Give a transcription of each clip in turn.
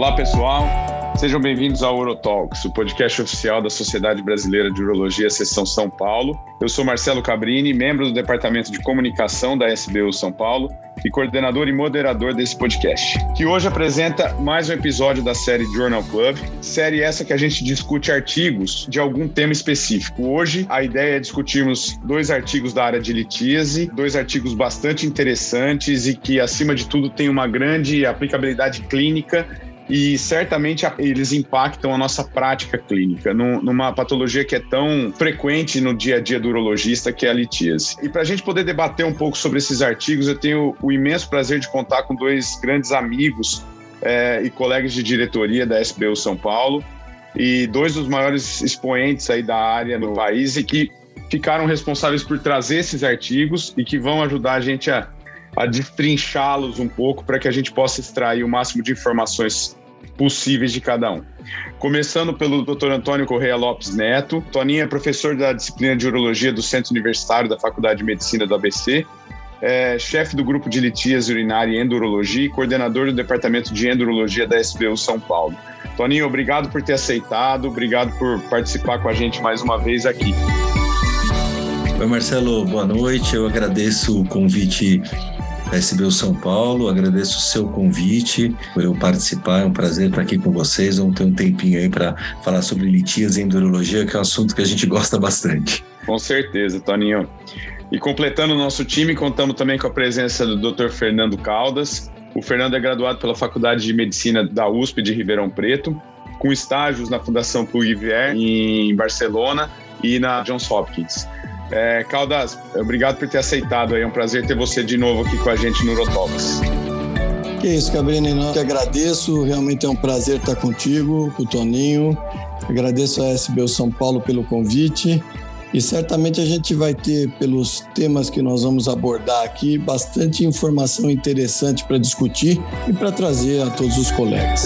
Olá, pessoal. Sejam bem-vindos ao Urotalks, o podcast oficial da Sociedade Brasileira de Urologia, Seção São Paulo. Eu sou Marcelo Cabrini, membro do Departamento de Comunicação da SBU São Paulo e coordenador e moderador desse podcast, que hoje apresenta mais um episódio da série Journal Club, série essa que a gente discute artigos de algum tema específico. Hoje, a ideia é discutirmos dois artigos da área de litíase, dois artigos bastante interessantes e que, acima de tudo, têm uma grande aplicabilidade clínica e certamente eles impactam a nossa prática clínica numa patologia que é tão frequente no dia a dia do urologista, que é a litíase. E para a gente poder debater um pouco sobre esses artigos, eu tenho o imenso prazer de contar com dois grandes amigos é, e colegas de diretoria da SBU São Paulo e dois dos maiores expoentes aí da área no país e que ficaram responsáveis por trazer esses artigos e que vão ajudar a gente a, a destrinchá-los um pouco para que a gente possa extrair o máximo de informações possíveis de cada um. Começando pelo Dr. Antônio Correia Lopes Neto. Toninho é professor da disciplina de Urologia do Centro Universitário da Faculdade de Medicina do ABC, é chefe do grupo de litíase urinária e endurologia e coordenador do departamento de endurologia da SBU São Paulo. Toninho, obrigado por ter aceitado, obrigado por participar com a gente mais uma vez aqui. Oi, Marcelo, boa noite. Eu agradeço o convite SBU São Paulo. Agradeço o seu convite por eu participar. É um prazer estar aqui com vocês. Vamos ter um tempinho aí para falar sobre litias e endurologia, que é um assunto que a gente gosta bastante. Com certeza, Toninho. E completando o nosso time, contamos também com a presença do Dr. Fernando Caldas. O Fernando é graduado pela Faculdade de Medicina da USP de Ribeirão Preto, com estágios na Fundação Puig-Vier em Barcelona e na Johns Hopkins. É, Caldas, obrigado por ter aceitado. É um prazer ter você de novo aqui com a gente no Urotalks. Que isso, Cabrini, não te agradeço. Realmente é um prazer estar contigo, com o Toninho. Agradeço a SBU São Paulo pelo convite. E certamente a gente vai ter, pelos temas que nós vamos abordar aqui, bastante informação interessante para discutir e para trazer a todos os colegas.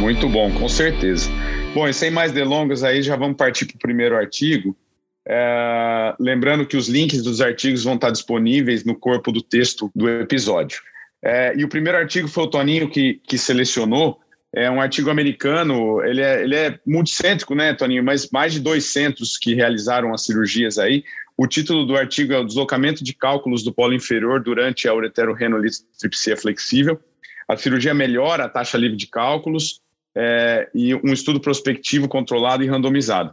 Muito bom, com certeza. Bom, e sem mais delongas aí, já vamos partir para o primeiro artigo. É, lembrando que os links dos artigos vão estar disponíveis no corpo do texto do episódio. É, e o primeiro artigo foi o Toninho que, que selecionou. É um artigo americano, ele é, ele é multicêntrico, né, Toninho? Mas mais de dois centros que realizaram as cirurgias aí. O título do artigo é o deslocamento de cálculos do polo inferior durante a ureterorenolitotripsia flexível. A cirurgia melhora a taxa livre de cálculos, é, e um estudo prospectivo controlado e randomizado.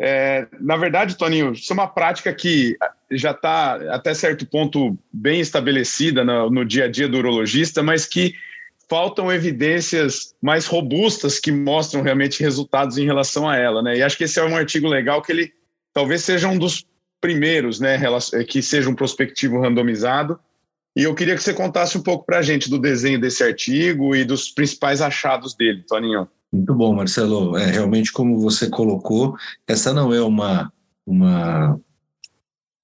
É, na verdade, Toninho, isso é uma prática que já está até certo ponto bem estabelecida no, no, dia a dia do urologista, mas que faltam evidências mais robustas que mostram realmente resultados em relação a ela, né? E acho que esse é um artigo legal que ele talvez seja um dos primeiros, né, que seja um prospectivo randomizado e eu queria que você contasse um pouco para a gente do desenho desse artigo e dos principais achados dele, Toninho. Muito bom, Marcelo. É, realmente, como você colocou, essa não é uma, uma,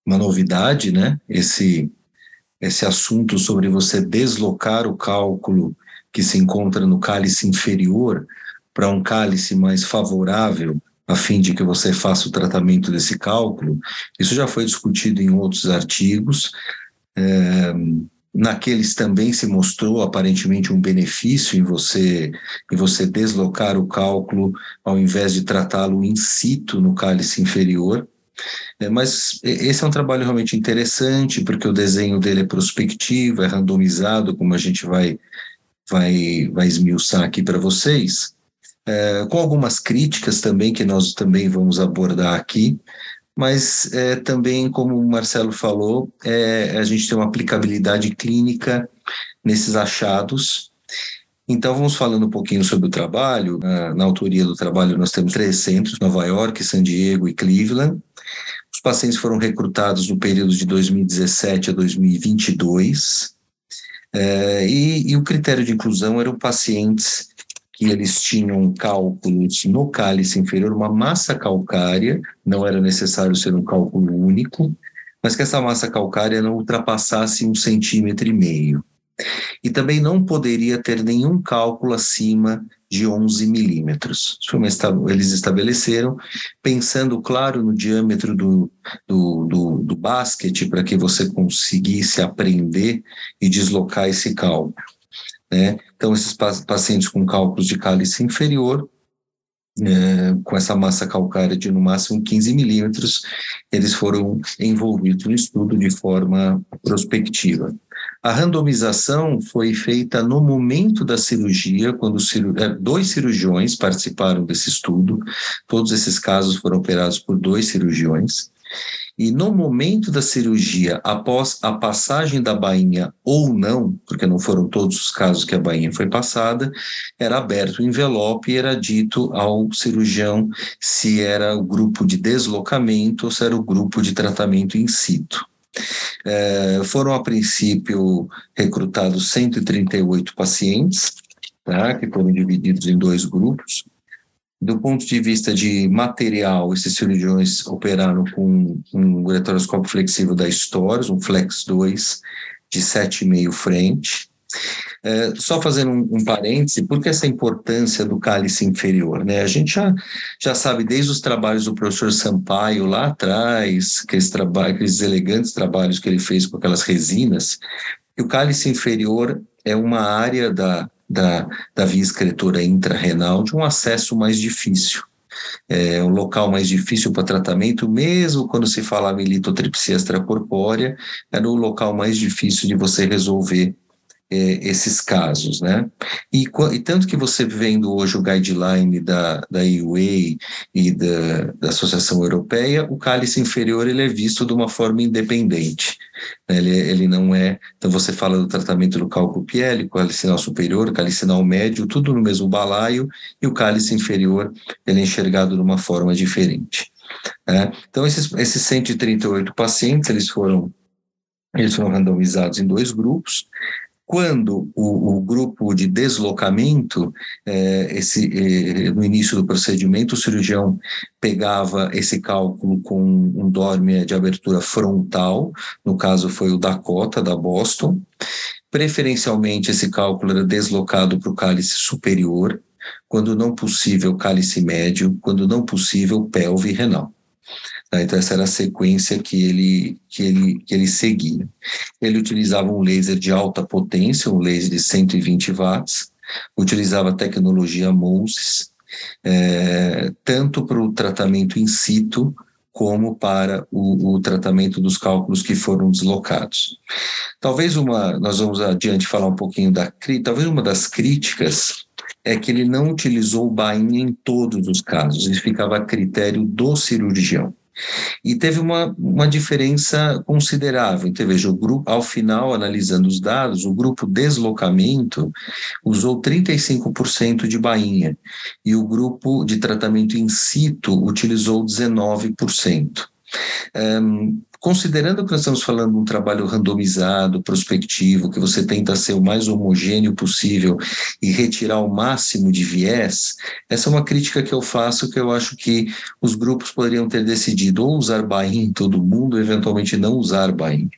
uma novidade, né? Esse, esse assunto sobre você deslocar o cálculo que se encontra no cálice inferior para um cálice mais favorável, a fim de que você faça o tratamento desse cálculo, isso já foi discutido em outros artigos. É, naqueles também se mostrou aparentemente um benefício em você em você deslocar o cálculo ao invés de tratá-lo in situ no cálice inferior. É, mas esse é um trabalho realmente interessante porque o desenho dele é prospectivo, é randomizado, como a gente vai vai vai esmiuçar aqui para vocês, é, com algumas críticas também que nós também vamos abordar aqui mas é, também, como o Marcelo falou, é, a gente tem uma aplicabilidade clínica nesses achados. Então, vamos falando um pouquinho sobre o trabalho. Na, na autoria do trabalho, nós temos três centros: Nova York, San Diego e Cleveland. Os pacientes foram recrutados no período de 2017 a 2022. É, e, e o critério de inclusão eram pacientes que eles tinham cálculos no cálice inferior, uma massa calcária, não era necessário ser um cálculo único, mas que essa massa calcária não ultrapassasse um centímetro e meio. E também não poderia ter nenhum cálculo acima de 11 milímetros. Eles estabeleceram, pensando, claro, no diâmetro do, do, do, do basquete, para que você conseguisse aprender e deslocar esse cálculo. Né? Então, esses pacientes com cálculos de cálice inferior é, com essa massa calcária de no máximo 15 milímetros, eles foram envolvidos no estudo de forma prospectiva. A randomização foi feita no momento da cirurgia, quando é, dois cirurgiões participaram desse estudo, todos esses casos foram operados por dois cirurgiões. E no momento da cirurgia, após a passagem da bainha ou não, porque não foram todos os casos que a bainha foi passada, era aberto o envelope e era dito ao cirurgião se era o grupo de deslocamento ou se era o grupo de tratamento in situ. É, foram, a princípio, recrutados 138 pacientes, tá, que foram divididos em dois grupos. Do ponto de vista de material, esses cirurgiões operaram com um ureteroscópio flexível da Stories, um Flex 2 de 7,5 frente. É, só fazendo um, um parêntese, por que essa importância do cálice inferior? Né? A gente já, já sabe desde os trabalhos do professor Sampaio lá atrás, aqueles, aqueles elegantes trabalhos que ele fez com aquelas resinas, que o cálice inferior é uma área da, da, da via excretora intrarrenal de um acesso mais difícil. É um local mais difícil para tratamento, mesmo quando se falava em litotripsia extracorpórea, era o local mais difícil de você resolver é, esses casos, né? E, e, tanto que você vendo hoje o guideline da, da EUA e da, da Associação Europeia, o cálice inferior ele é visto de uma forma independente. Né? Ele, ele não é. Então você fala do tratamento do cálculo piélico, calicinal superior, calicinal médio, tudo no mesmo balaio, e o cálice inferior ele é enxergado de uma forma diferente. Né? Então esses, esses 138 pacientes eles foram eles foram randomizados em dois grupos. Quando o, o grupo de deslocamento, é, esse, é, no início do procedimento, o cirurgião pegava esse cálculo com um dorme de abertura frontal, no caso foi o Dakota, da Boston. Preferencialmente, esse cálculo era deslocado para o cálice superior, quando não possível, cálice médio, quando não possível, pelve renal. Tá? Então, essa era a sequência que ele, que, ele, que ele seguia. Ele utilizava um laser de alta potência, um laser de 120 watts, utilizava a tecnologia MOSES, é, tanto para o tratamento in situ, como para o, o, tratamento dos cálculos que foram deslocados. Talvez uma, nós vamos adiante falar um pouquinho da talvez uma das críticas é que ele não utilizou o bainha em todos os casos, ele ficava a critério do cirurgião. E teve uma, uma diferença considerável. Então, veja, o grupo, ao final, analisando os dados, o grupo deslocamento usou 35% de bainha e o grupo de tratamento in situ utilizou 19%. Um, considerando que nós estamos falando de um trabalho randomizado, prospectivo, que você tenta ser o mais homogêneo possível e retirar o máximo de viés, essa é uma crítica que eu faço que eu acho que os grupos poderiam ter decidido ou usar Bahia em todo mundo, ou eventualmente não usar Bahia.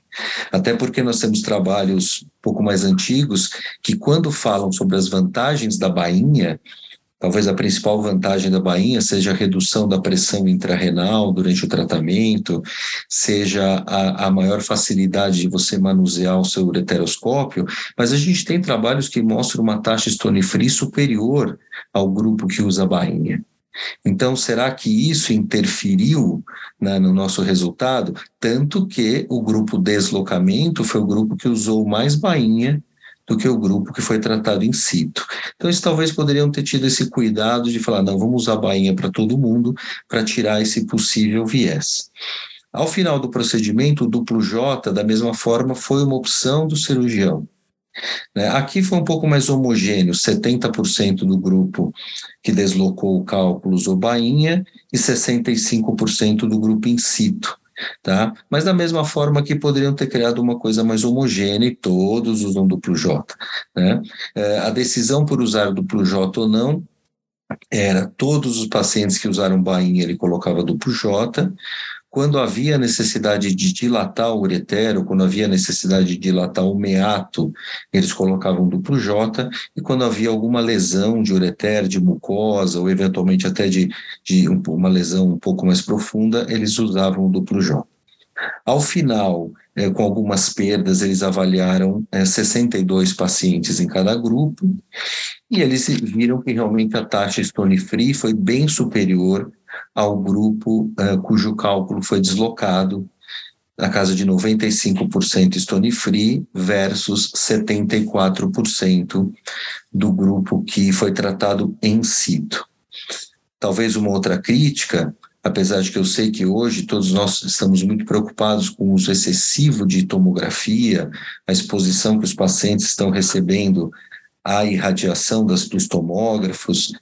Até porque nós temos trabalhos um pouco mais antigos que, quando falam sobre as vantagens da bainha, Talvez a principal vantagem da bainha seja a redução da pressão intrarrenal durante o tratamento, seja a, a maior facilidade de você manusear o seu ureteroscópio, mas a gente tem trabalhos que mostram uma taxa stone free superior ao grupo que usa a bainha. Então, será que isso interferiu né, no nosso resultado? Tanto que o grupo deslocamento foi o grupo que usou mais bainha do que o grupo que foi tratado in situ. Então, eles talvez poderiam ter tido esse cuidado de falar, não, vamos usar a bainha para todo mundo para tirar esse possível viés. Ao final do procedimento, o duplo J, da mesma forma, foi uma opção do cirurgião. Né? Aqui foi um pouco mais homogêneo, 70% do grupo que deslocou o cálculo usou bainha e 65% do grupo in situ. Tá? Mas da mesma forma que poderiam ter criado uma coisa mais homogênea e todos usam duplo J. Né? É, a decisão por usar duplo J ou não era todos os pacientes que usaram bainha ele colocava duplo J, quando havia necessidade de dilatar o uretero, quando havia necessidade de dilatar o meato, eles colocavam duplo J, e quando havia alguma lesão de ureter, de mucosa, ou eventualmente até de, de uma lesão um pouco mais profunda, eles usavam o duplo J. Ao final, é, com algumas perdas, eles avaliaram é, 62 pacientes em cada grupo e eles viram que realmente a taxa stone free foi bem superior ao grupo é, cujo cálculo foi deslocado na casa de 95% stone free versus 74% do grupo que foi tratado em situ. Talvez uma outra crítica apesar de que eu sei que hoje todos nós estamos muito preocupados com o uso excessivo de tomografia, a exposição que os pacientes estão recebendo à irradiação das, dos tomógrafos,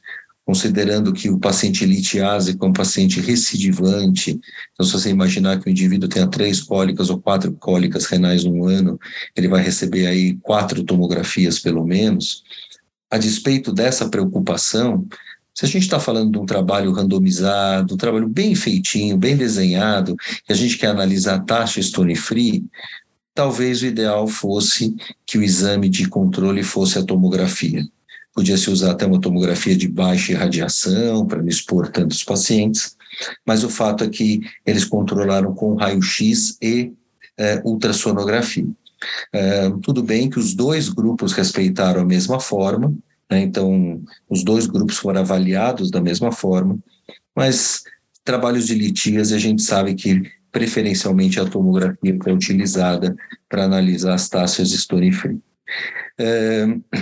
considerando que o paciente litiásico é um paciente recidivante, então se você imaginar que o indivíduo tenha três cólicas ou quatro cólicas renais no ano, ele vai receber aí quatro tomografias pelo menos. A despeito dessa preocupação, se a gente está falando de um trabalho randomizado, um trabalho bem feitinho, bem desenhado, e a gente quer analisar a taxa stone free, talvez o ideal fosse que o exame de controle fosse a tomografia. Podia se usar até uma tomografia de baixa irradiação para não expor tantos pacientes, mas o fato é que eles controlaram com raio-x e é, ultrassonografia. É, tudo bem que os dois grupos respeitaram a mesma forma, né? Então, os dois grupos foram avaliados da mesma forma, mas trabalhos de litíase a gente sabe que preferencialmente a tomografia é utilizada para analisar as taxas de stone free.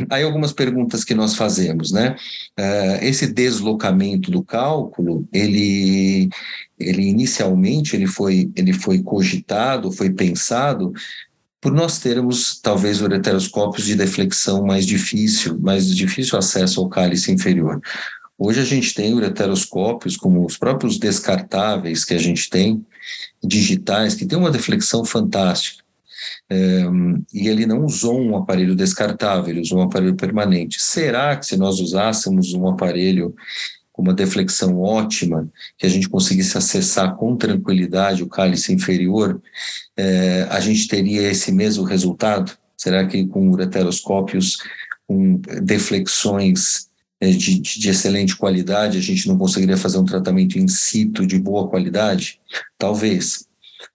Aí algumas perguntas que nós fazemos, né? Esse deslocamento do cálculo, ele, ele inicialmente ele foi, ele foi cogitado, foi pensado por nós termos talvez ureteroscópios de deflexão mais difícil, mais difícil acesso ao cálice inferior. Hoje a gente tem ureteroscópios, como os próprios descartáveis que a gente tem, digitais, que tem uma deflexão fantástica. É, e ele não usou um aparelho descartável, ele usou um aparelho permanente. Será que se nós usássemos um aparelho com uma deflexão ótima, que a gente conseguisse acessar com tranquilidade o cálice inferior, é, a gente teria esse mesmo resultado? Será que com ureteroscópios, com deflexões é, de, de, excelente qualidade, a gente não conseguiria fazer um tratamento in situ de boa qualidade? Talvez.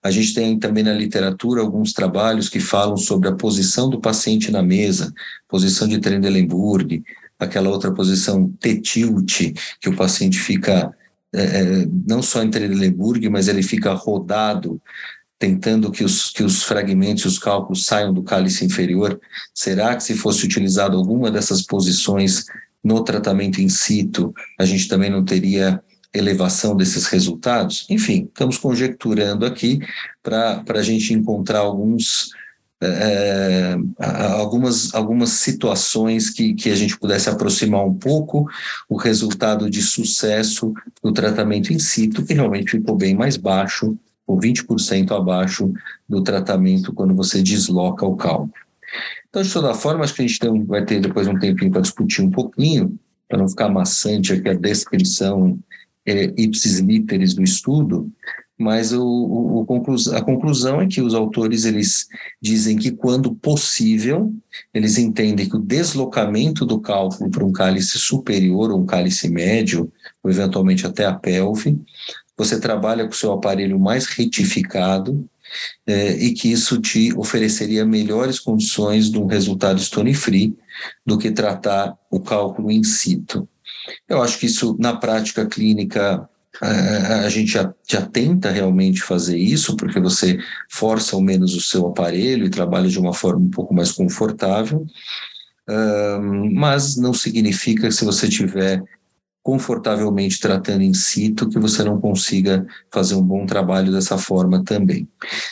A gente tem também na literatura alguns trabalhos que falam sobre a posição do paciente na mesa, posição de Trendelenburg, aquela outra posição T-tilt, que o paciente fica é, é não só em Trendelenburg, mas ele fica rodado, tentando que os, que os fragmentos, os cálculos saiam do cálice inferior. Será que se fosse utilizado alguma dessas posições no tratamento in situ, a gente também não teria elevação desses resultados? Enfim, estamos conjecturando aqui para a gente encontrar alguns é, algumas, algumas situações que, que a gente pudesse aproximar um pouco o resultado de sucesso do tratamento in situ, que realmente ficou bem mais baixo, ou 20% abaixo do tratamento quando você desloca o cálculo. Então, de toda forma, acho que a gente tem, vai ter depois um tempinho para discutir um pouquinho, para não ficar maçante aqui a descrição é, ipsis literis do estudo, mas o, o, a conclusão é que os autores eles dizem que quando possível eles entendem que o deslocamento do cálculo para um cálice superior ou um cálice médio ou eventualmente até a pelve você trabalha com o seu aparelho mais retificado é, e que isso te ofereceria melhores condições de um resultado stone free do que tratar o cálculo in situ. Eu acho que isso na prática clínica a gente já, já tenta realmente fazer isso, porque você força ao menos o seu aparelho e trabalha de uma forma um pouco mais confortável, mas não significa que se você tiver confortavelmente tratando in situ, que você não consiga fazer um bom trabalho dessa forma também.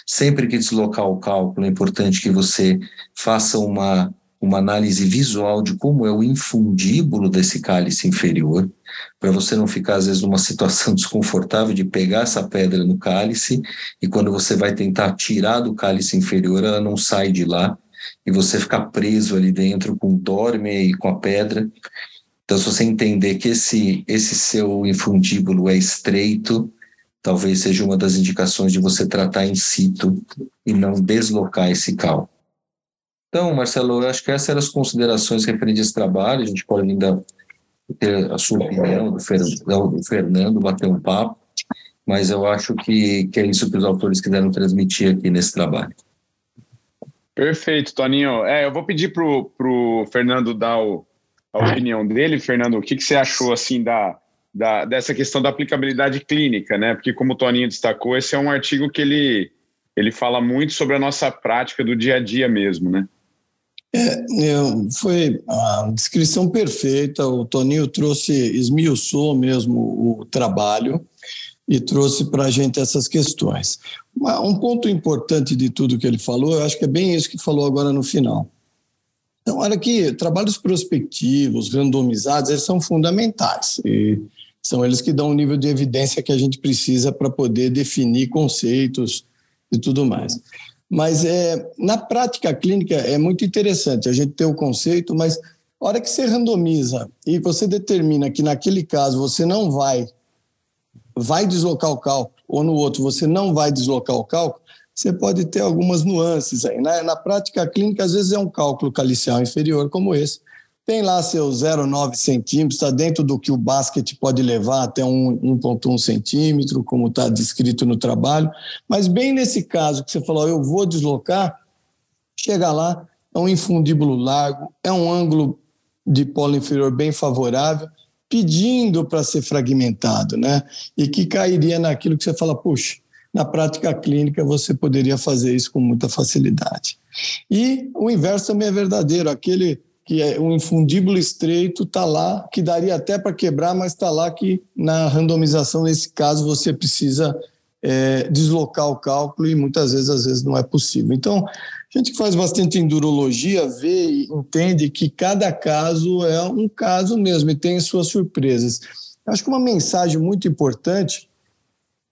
Sempre que deslocar o cálculo, é importante que você faça uma, uma análise visual de como é o infundíbulo desse cálice inferior, para você não ficar, às vezes, numa situação desconfortável de pegar essa pedra no cálice e quando você vai tentar tirar do cálice inferior, ela não sai de lá e você ficar preso ali dentro com dorme e com a pedra. Então, se você entender que esse, esse seu infundíbulo é estreito, talvez seja uma das indicações de você tratar in situ e não deslocar esse cálculo. Então, Marcelo, eu acho que essas eram as considerações referentes a esse trabalho. A gente pode ainda ter a sua opinião do, Fer, do Fernando, bater um papo. mas eu acho que, que é isso que os autores quiseram transmitir aqui nesse trabalho. Perfeito, Toninho. É, eu vou pedir para o Fernando dar o, a opinião dele. Fernando, o que, que você achou assim da, da, dessa questão da aplicabilidade clínica, né? Porque como o Toninho destacou, esse é um artigo que ele, ele fala muito sobre a nossa prática do dia a dia mesmo, né? É, foi a descrição perfeita. O Toninho trouxe, esmiuçou mesmo o trabalho e trouxe para a gente essas questões. Um ponto importante de tudo que ele falou, eu acho que é bem isso que falou agora no final. Então, olha que trabalhos prospectivos, randomizados, eles são fundamentais. E são eles que dão o nível de evidência que a gente precisa para poder definir conceitos e tudo mais. Mas é, na prática clínica é muito interessante a gente ter o conceito, mas a hora que você randomiza e você determina que naquele caso você não vai vai deslocar o cálculo ou no outro você não vai deslocar o cálculo, você pode ter algumas nuances aí. Na, na prática clínica, às vezes é um cálculo calicial inferior como esse, tem lá seus 0,9 centímetros, está dentro do que o basquete pode levar até 1,1 centímetro, como está descrito no trabalho. Mas bem nesse caso que você falou, eu vou deslocar, chega lá, é um infundíbulo largo, é um ângulo de polo inferior bem favorável, pedindo para ser fragmentado, né? E que cairia naquilo que você fala, puxa, na prática clínica você poderia fazer isso com muita facilidade. E o inverso também é verdadeiro, aquele que é um infundíbulo estreito, está lá, que daria até para quebrar, mas está lá que na randomização, nesse caso, você precisa é, deslocar o cálculo e muitas vezes, às vezes, não é possível. Então, a gente que faz bastante endurologia vê e entende que cada caso é um caso mesmo e tem suas surpresas. Acho que uma mensagem muito importante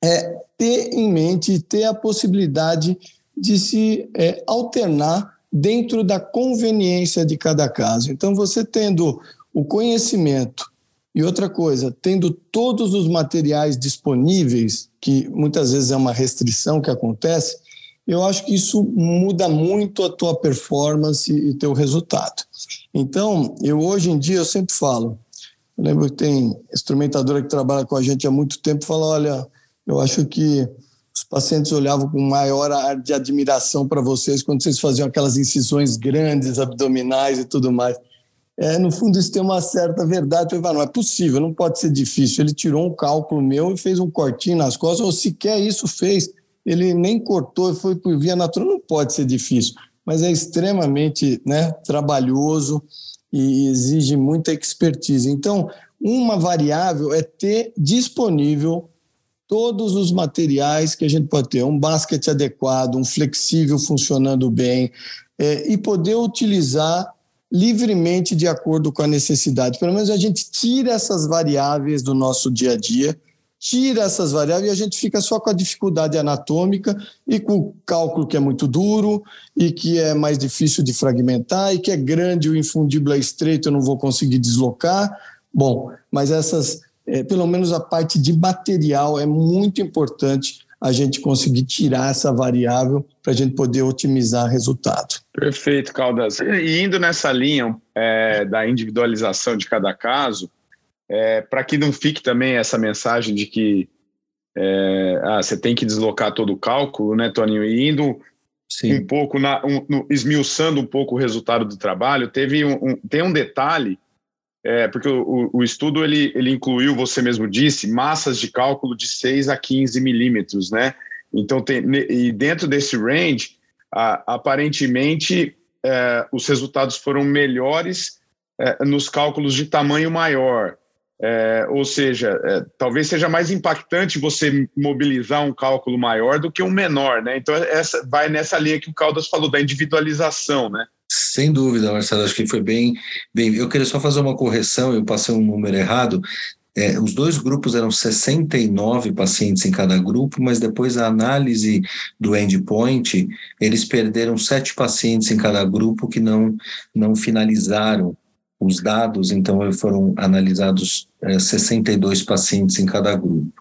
é ter em mente, ter a possibilidade de se é, alternar dentro da conveniência de cada caso. Então, você tendo o conhecimento e outra coisa, tendo todos os materiais disponíveis, que muitas vezes é uma restrição que acontece, eu acho que isso muda muito a tua performance e teu resultado. Então, eu hoje em dia eu sempre falo, eu lembro que tem instrumentadora que trabalha com a gente há muito tempo, fala, olha, eu acho que os pacientes olhavam com maior ar de admiração para vocês quando vocês faziam aquelas incisões grandes, abdominais e tudo mais. É, no fundo, isso tem uma certa verdade. Eu falei, não é possível, não pode ser difícil. Ele tirou um cálculo meu e fez um cortinho nas costas, ou sequer isso fez. Ele nem cortou e foi por via natural. Não pode ser difícil, mas é extremamente né, trabalhoso e exige muita expertise. Então, uma variável é ter disponível todos os materiais que a gente pode ter, um basquete adequado, um flexível funcionando bem, é, e poder utilizar livremente de acordo com a necessidade. Pelo menos a gente tira essas variáveis do nosso dia a dia, tira essas variáveis e a gente fica só com a dificuldade anatômica e com o cálculo que é muito duro e que é mais difícil de fragmentar e que é grande, o infundível é estreito, eu não vou conseguir deslocar. Bom, mas essas é, pelo menos a parte de material é muito importante a gente conseguir tirar essa variável para a gente poder otimizar resultado. Perfeito, Caldas. E indo nessa linha é, da individualização de cada caso, é, para que não fique também essa mensagem de que é, ah, você tem que deslocar todo o cálculo, né, Toninho? E indo Sim. um pouco, na, um, no, esmiuçando um pouco o resultado do trabalho, teve um, um, tem um detalhe é, porque o, o, estudo ele, ele incluiu, você mesmo disse, massas de cálculo de 6 a 15 milímetros, né? Então, tem, e dentro desse range, aparentemente, é, os resultados foram melhores é, nos cálculos de tamanho maior. É, ou seja, é, talvez seja mais impactante você mobilizar um cálculo maior do que um menor, né? Então, essa vai nessa linha que o Caldas falou, da individualização, né? Sem dúvida, Marcelo, acho que foi bem, bem. Eu queria só fazer uma correção, eu passei um número errado. É, os dois grupos eram 69 pacientes em cada grupo, mas depois a análise do endpoint, eles perderam sete pacientes em cada grupo que não, não finalizaram os dados, então foram analisados é, 62 pacientes em cada grupo.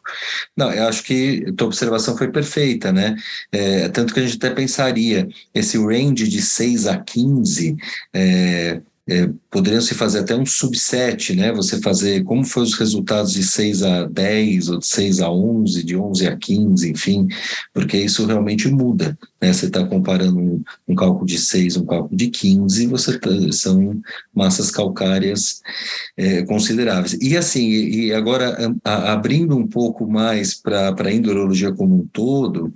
Não, eu acho que a tua observação foi perfeita, né? É, tanto que a gente até pensaria, esse range de 6 a 15, é, é, poderiam se fazer até um subset, né? Você fazer como foi os resultados de 6 a 10, ou de 6 a 11, de 11 a 15, enfim, porque isso realmente muda, né? Você está comparando um, um, cálculo de 6, um cálculo de 15, você tá, são massas calcárias é, consideráveis. E assim, e agora a, abrindo um pouco mais para a endurologia como um todo,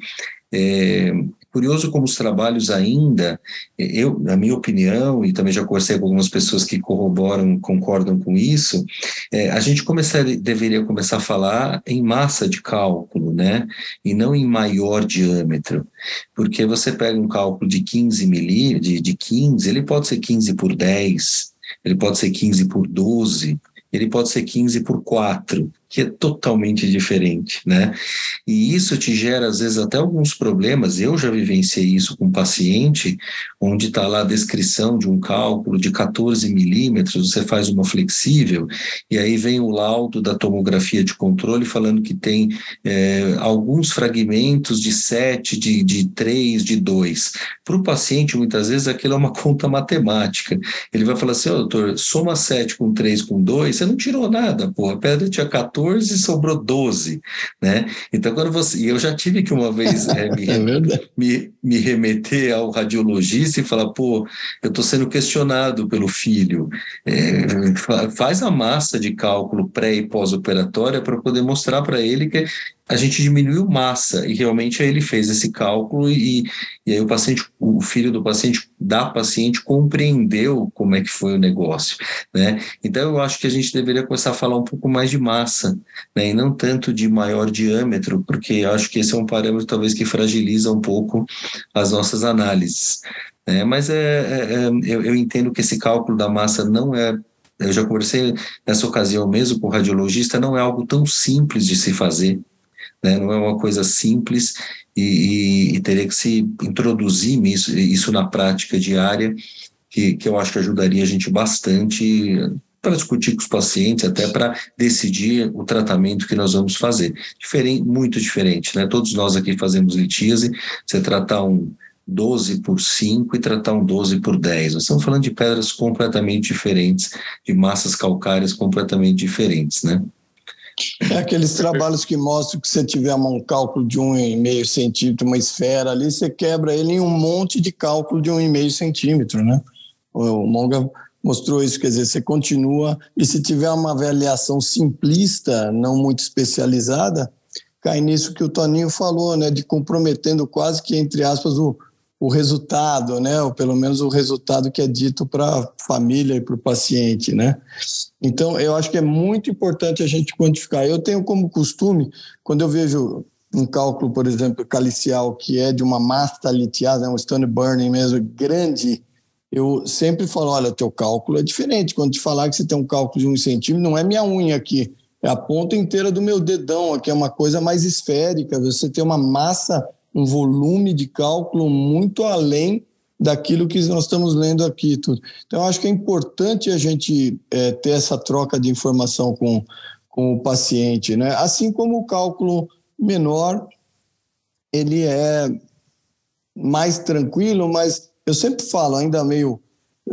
é, curioso como os trabalhos ainda, eu, na minha opinião, e também já conversei com algumas pessoas que corroboram, concordam com isso, é, a gente começar, deveria começar a falar em massa de cálculo, né? E não em maior diâmetro. Porque você pega um cálculo de 15 milímetros, de, de 15, ele pode ser 15 por 10, ele pode ser 15 por 12, ele pode ser 15 por 4 que é totalmente diferente, né? E isso te gera, às vezes, até alguns problemas. Eu já vivenciei isso com um paciente, onde está lá a descrição de um cálculo de 14 milímetros, você faz uma flexível, e aí vem o laudo da tomografia de controle falando que tem é, alguns fragmentos de 7, de, de 3, de 2. Para o paciente, muitas vezes, aquilo é uma conta matemática. Ele vai falar assim, oh, doutor, soma 7 com 3 com 2, você não tirou nada, pô, a pedra tinha 14 14 e sobrou 12, né? Então, quando você... E eu já tive que uma vez é, me, é me, me, remeter ao radiologista e falar, pô, eu estou sendo questionado pelo filho, é, faz a massa de cálculo pré e pós-operatória para poder mostrar para ele que a gente diminuiu massa e realmente aí ele fez esse cálculo e, e aí o paciente, o filho do paciente, da paciente compreendeu como é que foi o negócio, né? Então eu acho que a gente deveria começar a falar um pouco mais de massa, né? E não tanto de maior diâmetro, porque eu acho que esse é um parâmetro talvez que fragiliza um pouco as nossas análises. Né? Mas é, é, é eu, eu entendo que esse cálculo da massa não é eu já conversei nessa ocasião mesmo com o radiologista, não é algo tão simples de se fazer, né? não é uma coisa simples e, e, e teria que se introduzir isso, isso na prática diária, que, que eu acho que ajudaria a gente bastante para discutir com os pacientes, até para decidir o tratamento que nós vamos fazer. Diferente, muito diferente, né? Todos nós aqui fazemos litíase, você tratar um 12 por 5 e tratar um 12 por 10. Nós estamos falando de pedras completamente diferentes, de massas calcárias completamente diferentes, né? É aqueles trabalhos que mostram que se tiver um cálculo de um e meio centímetro, uma esfera ali, você quebra ele em um monte de cálculo de um e meio centímetro, né? O Monga mostrou isso, quer dizer, você continua e se tiver uma avaliação simplista, não muito especializada, cai nisso que o Toninho falou, né, de comprometendo quase que entre aspas o, o resultado, né? Ou pelo menos o resultado que é dito para a família e para o paciente, né? Então, eu acho que é muito importante a gente quantificar. Eu tenho como costume, quando eu vejo um cálculo, por exemplo, calicial, que é de uma massa litiada, um stone burning mesmo, grande, eu sempre falo, olha, teu cálculo é diferente. Quando te falar que você tem um cálculo de um centímetro, não é minha unha aqui, é a ponta inteira do meu dedão, aqui é uma coisa mais esférica. Você tem uma massa um volume de cálculo muito além daquilo que nós estamos lendo aqui. Tudo. Então, acho que é importante a gente é, ter essa troca de informação com, com o paciente, né? Assim como o cálculo menor, ele é mais tranquilo, mas eu sempre falo, ainda meio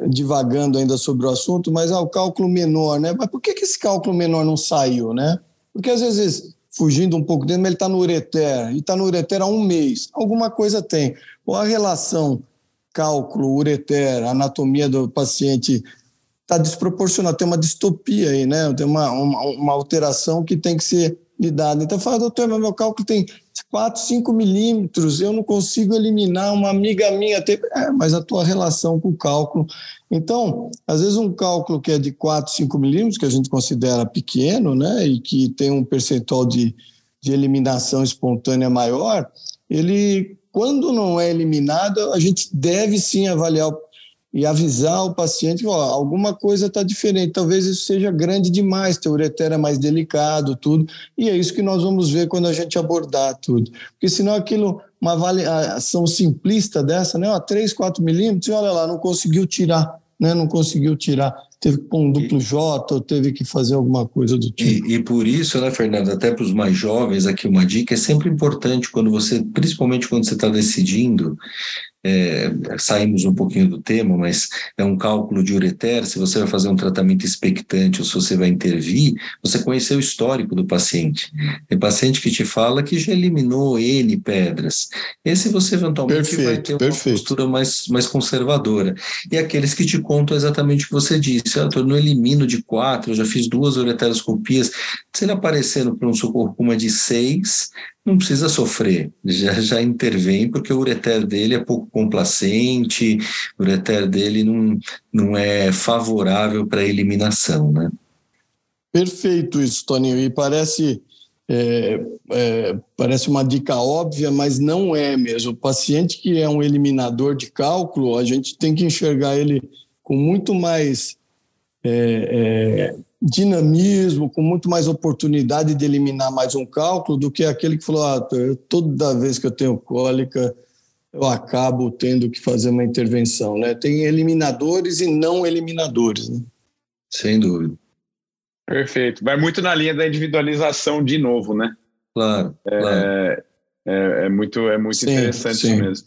divagando ainda sobre o assunto, mas ah, o cálculo menor, né? Mas por que, que esse cálculo menor não saiu, né? Porque às vezes fugindo um pouco dele, mas ele está no ureter, e está no ureter há um mês. Alguma coisa tem. Ou a relação cálculo, ureter, anatomia do paciente está desproporcional, tem uma distopia aí, né? Tem uma, uma, uma alteração que tem que ser lidada. Então, fala, doutor, mas meu cálculo tem 4, 5 milímetros, eu não consigo eliminar uma amiga minha. É, mas a tua relação com o cálculo. Então, às vezes um cálculo que é de 4, 5 milímetros, que a gente considera pequeno, né, e que tem um percentual de, de eliminação espontânea maior, ele, quando não é eliminado, a gente deve sim avaliar e avisar o paciente que alguma coisa está diferente, talvez isso seja grande demais, teu ureter é mais delicado, tudo, e é isso que nós vamos ver quando a gente abordar tudo. Porque senão aquilo, uma avaliação simplista dessa, né, ó, 3, 4 milímetros, e olha lá, não conseguiu tirar, né, não conseguiu tirar, teve que pôr um duplo J, ou teve que fazer alguma coisa do tipo. E, e por isso, né, Fernando, até para os mais jovens, aqui uma dica, é sempre importante quando você, principalmente quando você está decidindo, é, saímos um pouquinho do tema, mas é um cálculo de ureter, se você vai fazer um tratamento expectante ou se você vai intervir, você conhecer o histórico do paciente. Tem paciente que te fala que já eliminou N pedras. Esse você eventualmente perfeito, vai ter uma perfeito. postura mais, mais conservadora. E aqueles que te contam exatamente o que você disse, ah, eu não elimino de quatro, eu já fiz duas ureteroscopias. Se ele aparecendo para um socorro com uma de seis, não precisa sofrer, já, já intervém, porque o ureter dele é pouco complacente, o ureter dele não, não é favorável para a eliminação, né? Perfeito isso, Toninho, e parece, é, é, parece uma dica óbvia, mas não é mesmo. O paciente que é um eliminador de cálculo, a gente tem que enxergar ele com muito mais é, é dinamismo, com muito mais oportunidade de eliminar mais um cálculo do que aquele que falou: ah, toda vez que eu tenho cólica, eu acabo tendo que fazer uma intervenção. Né? Tem eliminadores e não eliminadores. Né? Sem dúvida. Perfeito. Vai muito na linha da individualização de novo, né? Claro. É, claro. é, é muito, é muito sim, interessante sim. mesmo.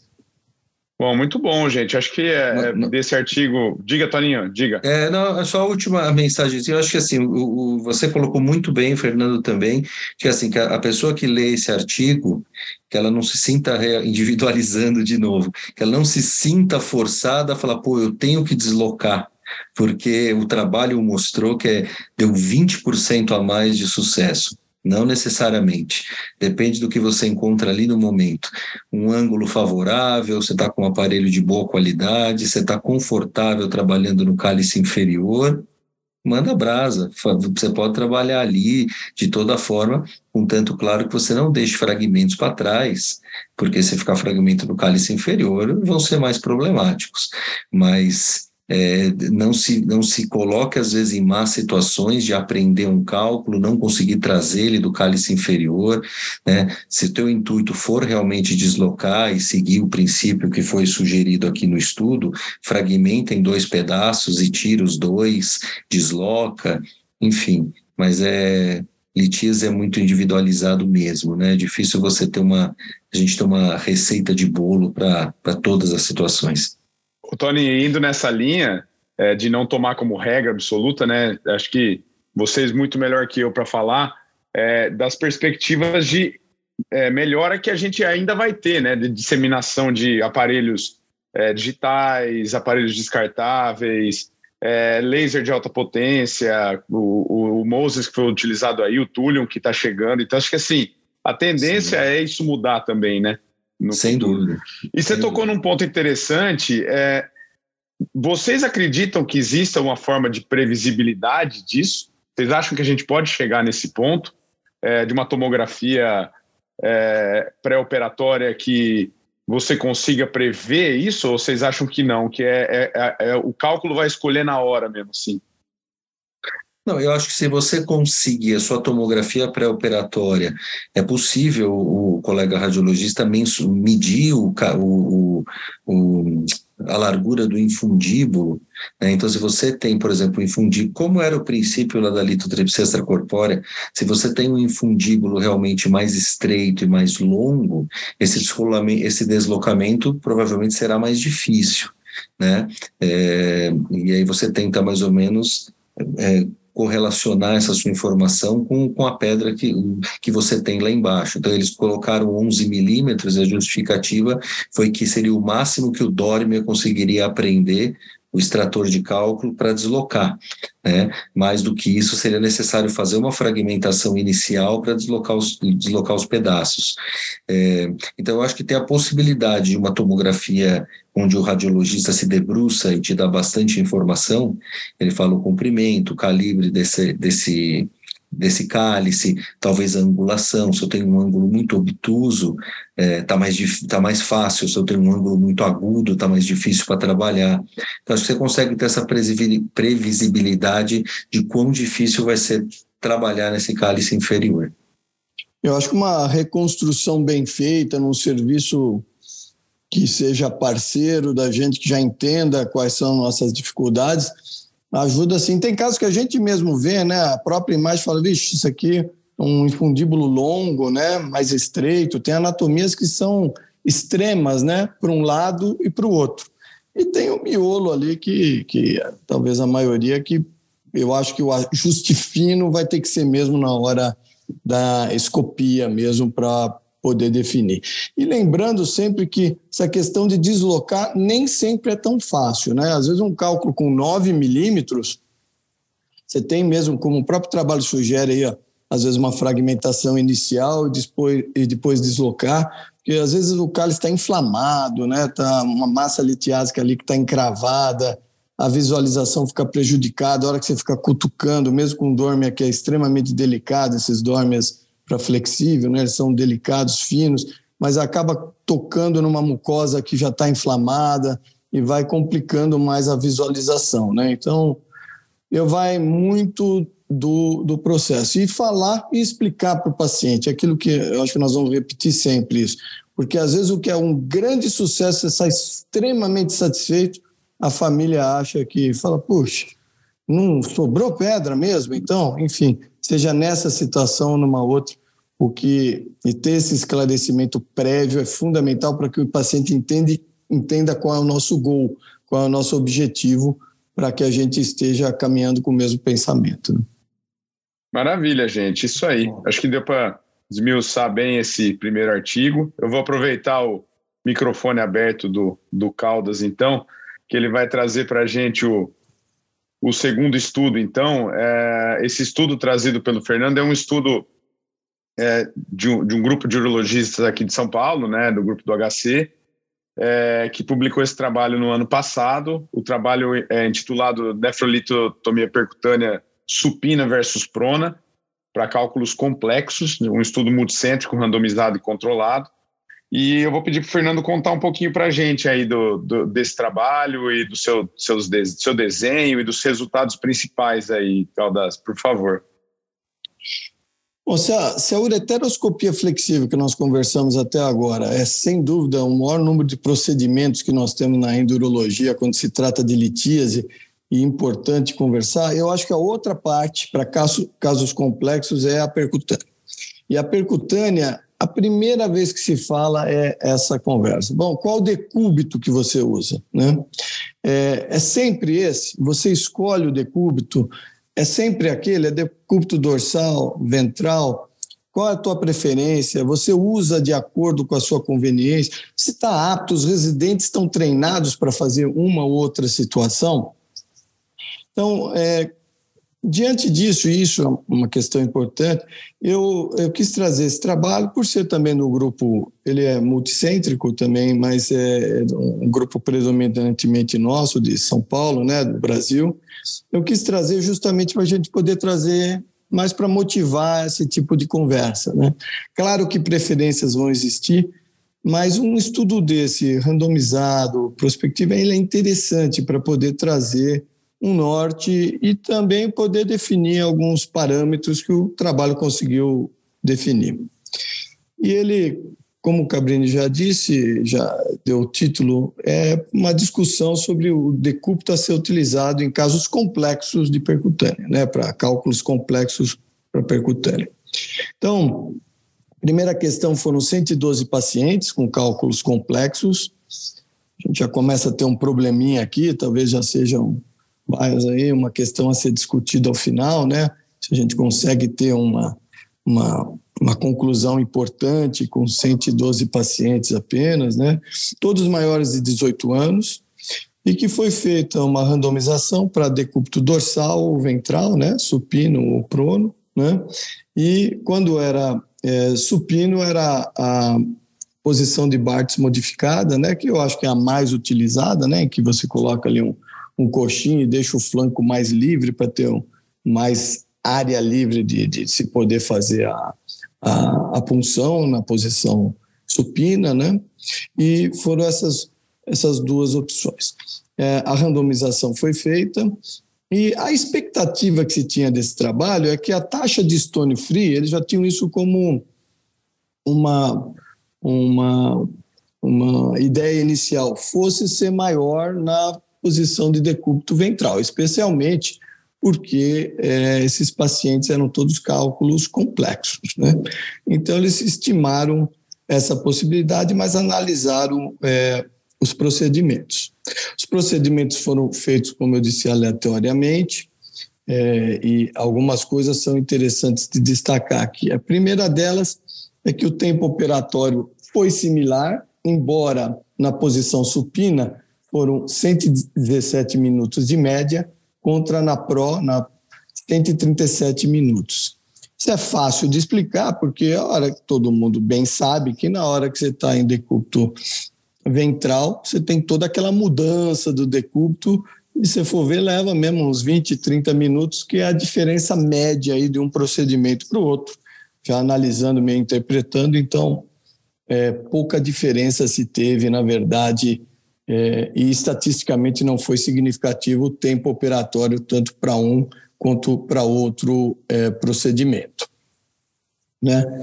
Bom, muito bom, gente. Acho que é, não, desse artigo. Diga, Toninho, diga. É, não, só a última mensagem. Eu acho que assim, o, o, você colocou muito bem, Fernando também, que assim, que a, a, pessoa que lê esse artigo, que ela não se sinta individualizando de novo, que ela não se sinta forçada a falar, pô, eu tenho que deslocar, porque o trabalho mostrou que é, deu 20% a mais de sucesso. Não necessariamente. Depende do que você encontra ali no momento. Um ângulo favorável, você está com um aparelho de boa qualidade, você está confortável trabalhando no cálice inferior, manda brasa. Você pode trabalhar ali de toda forma, contanto, claro, que você não deixe fragmentos para trás, porque se ficar fragmento no cálice inferior, vão ser mais problemáticos. Mas é, não, se, não se coloque, às vezes, em más situações de aprender um cálculo, não conseguir trazer ele do cálice inferior. Né? Se o teu intuito for realmente deslocar e seguir o princípio que foi sugerido aqui no estudo, fragmenta em dois pedaços e tira os dois, desloca, enfim. Mas é, litíase é muito individualizado mesmo, né? É difícil você ter uma, a gente ter uma receita de bolo para todas as situações. O Tony, indo nessa linha é, de não tomar como regra absoluta, né? Acho que vocês muito melhor que eu para falar é, das perspectivas de é, melhora que a gente ainda vai ter, né? De disseminação de aparelhos é, digitais, aparelhos descartáveis, é, laser de alta potência, o, o, Moses que foi utilizado aí, o Thulium que está chegando. Então, acho que assim, a tendência Sim. é isso mudar também, né? Sem futuro. dúvida. E você Sem tocou dúvida. num ponto interessante. É, vocês acreditam que exista uma forma de previsibilidade disso? Vocês acham que a gente pode chegar nesse ponto é, de uma tomografia é, pré-operatória que você consiga prever isso? Ou vocês acham que não? Que é, é, é, é o cálculo vai escolher na hora mesmo, assim? Não, eu acho que se você conseguir a sua tomografia pré-operatória, é possível o colega radiologista medir o, o, o, a largura do infundíbulo. Né? Então, se você tem, por exemplo, infundíbulo, como era o princípio lá da litotripsia extracorpórea, se você tem um infundíbulo realmente mais estreito e mais longo, esse, esse deslocamento provavelmente será mais difícil. Né? É, e aí você tenta mais ou menos é, correlacionar essa sua informação com, com a pedra que, que você tem lá embaixo. Então, eles colocaram 11 milímetros a justificativa foi que seria o máximo que o Dormer conseguiria aprender o extrator de cálculo para deslocar. Né? Mais do que isso, seria necessário fazer uma fragmentação inicial para deslocar os, deslocar os pedaços. É, então, eu acho que tem a possibilidade de uma tomografia onde o radiologista se debruça e te dá bastante informação, ele fala o comprimento, o calibre desse, desse, desse cálice, talvez a angulação, se eu tenho um ângulo muito obtuso, está é, tá mais, tá mais fácil, se eu tenho um ângulo muito agudo, está mais difícil para trabalhar. Então, acho que você consegue ter essa previsibilidade de quão difícil vai ser trabalhar nesse cálice inferior. Eu acho que uma reconstrução bem feita num serviço que seja parceiro da gente, que já entenda quais são nossas dificuldades, ajuda sim. Tem casos que a gente mesmo vê, né? A própria imagem fala, vixe, isso aqui é um infundíbulo longo, né? Mais estreito. Tem anatomias que são extremas, né, para um lado e para o outro. E tem o miolo ali que, que talvez a maioria que eu acho que o ajuste fino vai ter que ser mesmo na hora da escopia mesmo para poder definir. E lembrando sempre que essa questão de deslocar nem sempre é tão fácil, né? Às vezes um cálculo com 9 milímetros, você tem mesmo, como o próprio trabalho sugere aí, ó, às vezes uma fragmentação inicial e depois, e depois deslocar, porque às vezes o cálice está inflamado, né? Tá uma massa litiásica ali que está encravada, a visualização fica prejudicada, a hora que você fica cutucando, mesmo com dormia que é extremamente delicado, esses dormias para flexível, né? Eles são delicados, finos, mas acaba tocando numa mucosa que já está inflamada e vai complicando mais a visualização, né? Então, eu vai muito do, do processo. E falar e explicar para o paciente, aquilo que eu acho que nós vamos repetir sempre isso, porque às vezes o que é um grande sucesso, você sai extremamente satisfeito, a família acha que fala, puxa, não sobrou pedra mesmo? Então, enfim, seja nessa situação ou numa outra, o que e ter esse esclarecimento prévio é fundamental para que o paciente entenda, entenda qual é o nosso gol, qual é o nosso objetivo, para que a gente esteja caminhando com o mesmo pensamento. Né? Maravilha, gente. Isso aí. Acho que deu para desmiuçar bem esse primeiro artigo. Eu vou aproveitar o microfone aberto do, do Caldas, então, que ele vai trazer para a gente o, o segundo estudo. Então, é, esse estudo trazido pelo Fernando é um estudo é, de, um, de, um, grupo de urologistas aqui de São Paulo, né, do grupo do HC, é, que publicou esse trabalho no ano passado. O trabalho é intitulado Nefrolitotomia Percutânea supina versus prona para cálculos complexos, um estudo multicêntrico, randomizado e controlado. E eu vou pedir para o Fernando contar um pouquinho para a gente aí do, do, desse trabalho e do seu, seus de, seu desenho e dos resultados principais aí, Caldas, por favor. Bom, se a, se a ureteroscopia flexível que nós conversamos até agora é, sem dúvida, o maior número de procedimentos que nós temos na endurologia quando se trata de litíase, e importante conversar, eu acho que a outra parte para caso, casos complexos é a percutânea. E a percutânea, a primeira vez que se fala é essa conversa. Bom, qual decúbito que você usa? Né? É, é sempre esse, você escolhe o decúbito, é sempre aquele, é decúbito dorsal, ventral, qual é a tua preferência? Você usa de acordo com a sua conveniência? Se está apto, os residentes estão treinados para fazer uma ou outra situação? Então, é, diante disso, e isso é uma questão importante, eu, eu quis trazer esse trabalho por ser também no grupo, ele é multicêntrico também, mas é, é um grupo predominantemente nosso de São Paulo, né, do Brasil. Eu quis trazer justamente para a gente poder trazer mais para motivar esse tipo de conversa, né? Claro que preferências vão existir, mas um estudo desse randomizado, prospectivo, ele é interessante para poder trazer um norte e também poder definir alguns parâmetros que o trabalho conseguiu definir. E ele, como o Cabrini já disse, já deu o título, é uma discussão sobre o decúbito a ser utilizado em casos complexos de percutânea, né, para cálculos complexos para percutânea. Então, primeira questão foram 112 pacientes com cálculos complexos. A gente já começa a ter um probleminha aqui, talvez já sejam bairros aí, uma questão a ser discutida ao final, né? Se a gente consegue ter uma, uma, uma conclusão importante com 112 pacientes apenas, né? Todos maiores de 18 anos, e que foi feita uma randomização para decúbito dorsal ou ventral, né? Supino ou prono, né? E quando era é, supino, era a posição de Bartz modificada, né? Que eu acho que é a mais utilizada, né? Que você coloca ali um um coxinho e deixa o flanco mais livre para ter um, mais área livre de, de se poder fazer a, a, a, punção na posição supina, né? E foram essas, essas duas opções. É, a randomização foi feita e a expectativa que se tinha desse trabalho é que a taxa de stone free, eles já tinham isso como uma, uma, uma ideia inicial, fosse ser maior na posição de decúbito ventral, especialmente porque é, esses pacientes eram todos cálculos complexos. Né? Então, eles estimaram essa possibilidade, mas analisaram é, os procedimentos. Os procedimentos foram feitos, como eu disse, aleatoriamente, é, e algumas coisas são interessantes de destacar aqui. A primeira delas é que o tempo operatório foi similar, embora na posição supina foram 117 minutos de média, contra na Pro, na 137 minutos. Isso é fácil de explicar, porque a hora que todo mundo bem sabe que na hora que você está em decúbito ventral, você tem toda aquela mudança do decúbito, e se for ver, leva mesmo uns 20, 30 minutos, que é a diferença média aí de um procedimento para o outro, já analisando, meio interpretando, então é, pouca diferença se teve, na verdade, é, e estatisticamente não foi significativo o tempo operatório, tanto para um quanto para outro é, procedimento. Né?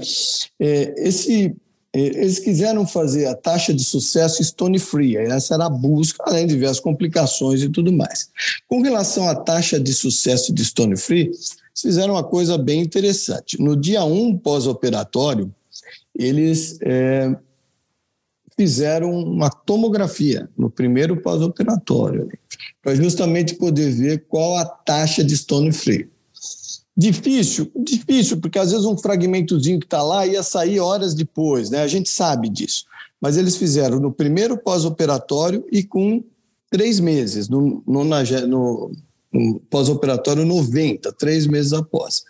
É, esse, é, eles quiseram fazer a taxa de sucesso stone free, essa era a busca, além de ver as complicações e tudo mais. Com relação à taxa de sucesso de stone free, fizeram uma coisa bem interessante. No dia 1 um, pós-operatório, eles é, fizeram uma tomografia no primeiro pós-operatório, para justamente poder ver qual a taxa de stone free. Difícil, difícil, porque às vezes um fragmentozinho que está lá ia sair horas depois, né? A gente sabe disso. Mas eles fizeram no primeiro pós-operatório e com três meses, no, no, no, no pós-operatório 90, três meses após.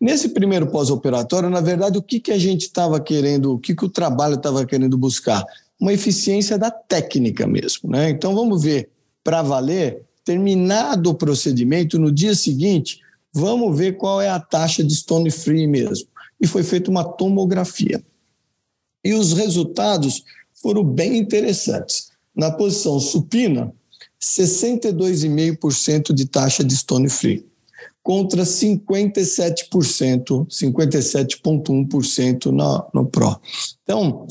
Nesse primeiro pós-operatório, na verdade, o que, que a gente estava querendo, o que, que o trabalho estava querendo buscar? Uma eficiência da técnica mesmo. Né? Então, vamos ver, para valer, terminado o procedimento, no dia seguinte, vamos ver qual é a taxa de stone free mesmo. E foi feita uma tomografia. E os resultados foram bem interessantes. Na posição supina, 62,5% de taxa de stone free, contra 57%, 57,1% no, no PRO. Então,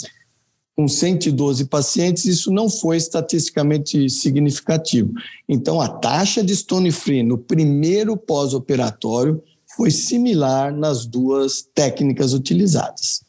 com 112 pacientes, isso não foi estatisticamente significativo. Então, a taxa de stone free no primeiro pós-operatório foi similar nas duas técnicas utilizadas.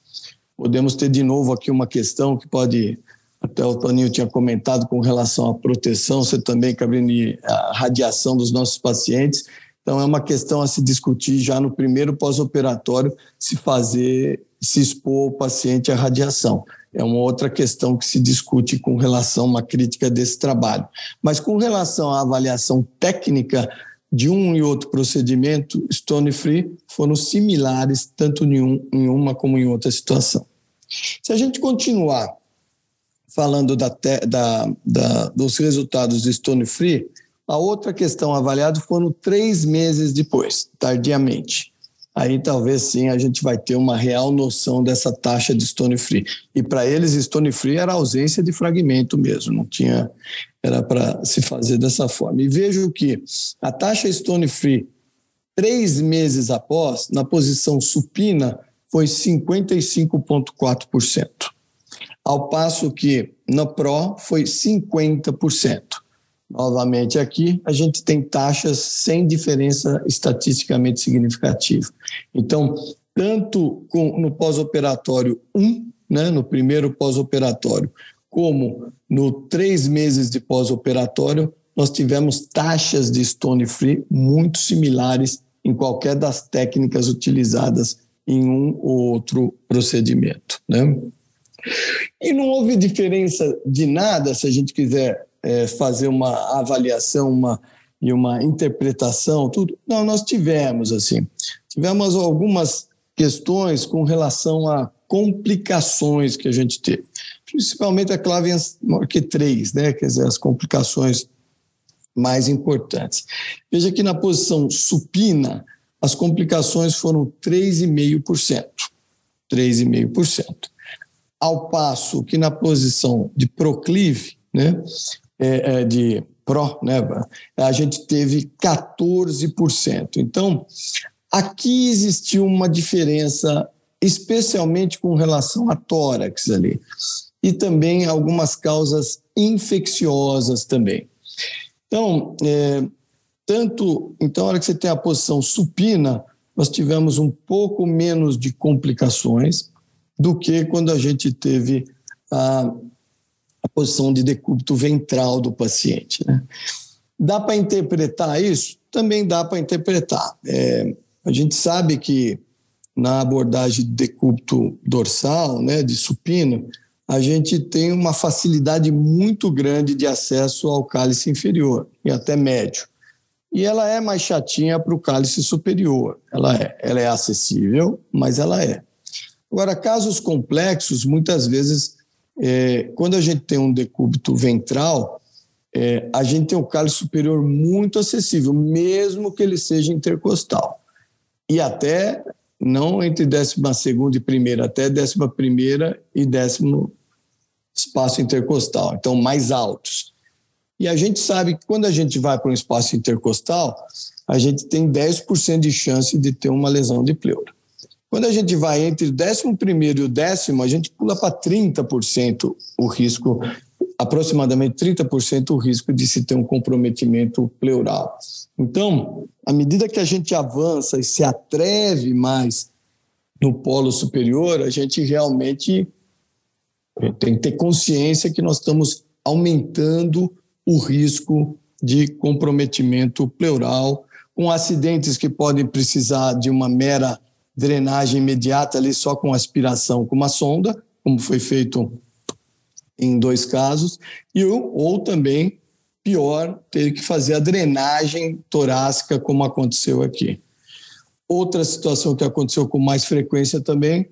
Podemos ter de novo aqui uma questão que pode até o Toninho tinha comentado com relação à proteção, você também, Cabrini, a radiação dos nossos pacientes. Então, é uma questão a se discutir já no primeiro pós-operatório, se fazer, se expor o paciente à radiação. É uma outra questão que se discute com relação a uma crítica desse trabalho. Mas com relação à avaliação técnica de um e outro procedimento, Stone Free foram similares, tanto em, um, em uma como em outra situação. Se a gente continuar falando da, da, da, dos resultados do Stone Free, a outra questão avaliada foram três meses depois, tardiamente. Aí talvez sim a gente vai ter uma real noção dessa taxa de Stone Free. E para eles, Stone Free era ausência de fragmento mesmo, não tinha, era para se fazer dessa forma. E vejo que a taxa Stone Free, três meses após, na posição supina, foi 55,4% ao passo que no PRO foi 50%. Novamente aqui, a gente tem taxas sem diferença estatisticamente significativa. Então, tanto com, no pós-operatório 1, né, no primeiro pós-operatório, como no três meses de pós-operatório, nós tivemos taxas de stone free muito similares em qualquer das técnicas utilizadas em um ou outro procedimento. Né? E não houve diferença de nada, se a gente quiser é, fazer uma avaliação uma, e uma interpretação, tudo. Não, nós tivemos, assim, tivemos algumas questões com relação a complicações que a gente teve, principalmente a clave Mark 3, né, quer dizer, as complicações mais importantes. Veja que na posição supina, as complicações foram 3,5%. 3,5% ao passo que na posição de proclive, né, é, é, de pró, né, a gente teve 14%. Então, aqui existiu uma diferença, especialmente com relação a tórax ali, e também algumas causas infecciosas também. Então, é, tanto, então, a hora que você tem a posição supina, nós tivemos um pouco menos de complicações, do que quando a gente teve a, posição de decúbito ventral do paciente. Né? Dá para interpretar isso? Também dá para interpretar. É, a gente sabe que na abordagem de decúbito dorsal, né, de supino, a gente tem uma facilidade muito grande de acesso ao cálice inferior e até médio. E ela é mais chatinha para o cálice superior. Ela é, ela é acessível, mas ela é. Agora, casos complexos, muitas vezes, é, quando a gente tem um decúbito ventral, é, a gente tem o cálice superior muito acessível, mesmo que ele seja intercostal. E até não entre décima segunda e primeira, até décima primeira e décimo espaço intercostal, então mais altos. E a gente sabe que quando a gente vai para um espaço intercostal, a gente tem 10% de chance de ter uma lesão de pleura. Quando a gente vai entre o décimo primeiro e o décimo, a gente pula para 30% o risco, aproximadamente 30% o risco de se ter um comprometimento pleural. Então, à medida que a gente avança e se atreve mais no polo superior, a gente realmente tem que ter consciência que nós estamos aumentando o risco de comprometimento pleural, com acidentes que podem precisar de uma mera drenagem imediata ali só com aspiração com uma sonda, como foi feito em dois casos, e ou também pior ter que fazer a drenagem torácica como aconteceu aqui. Outra situação que aconteceu com mais frequência também,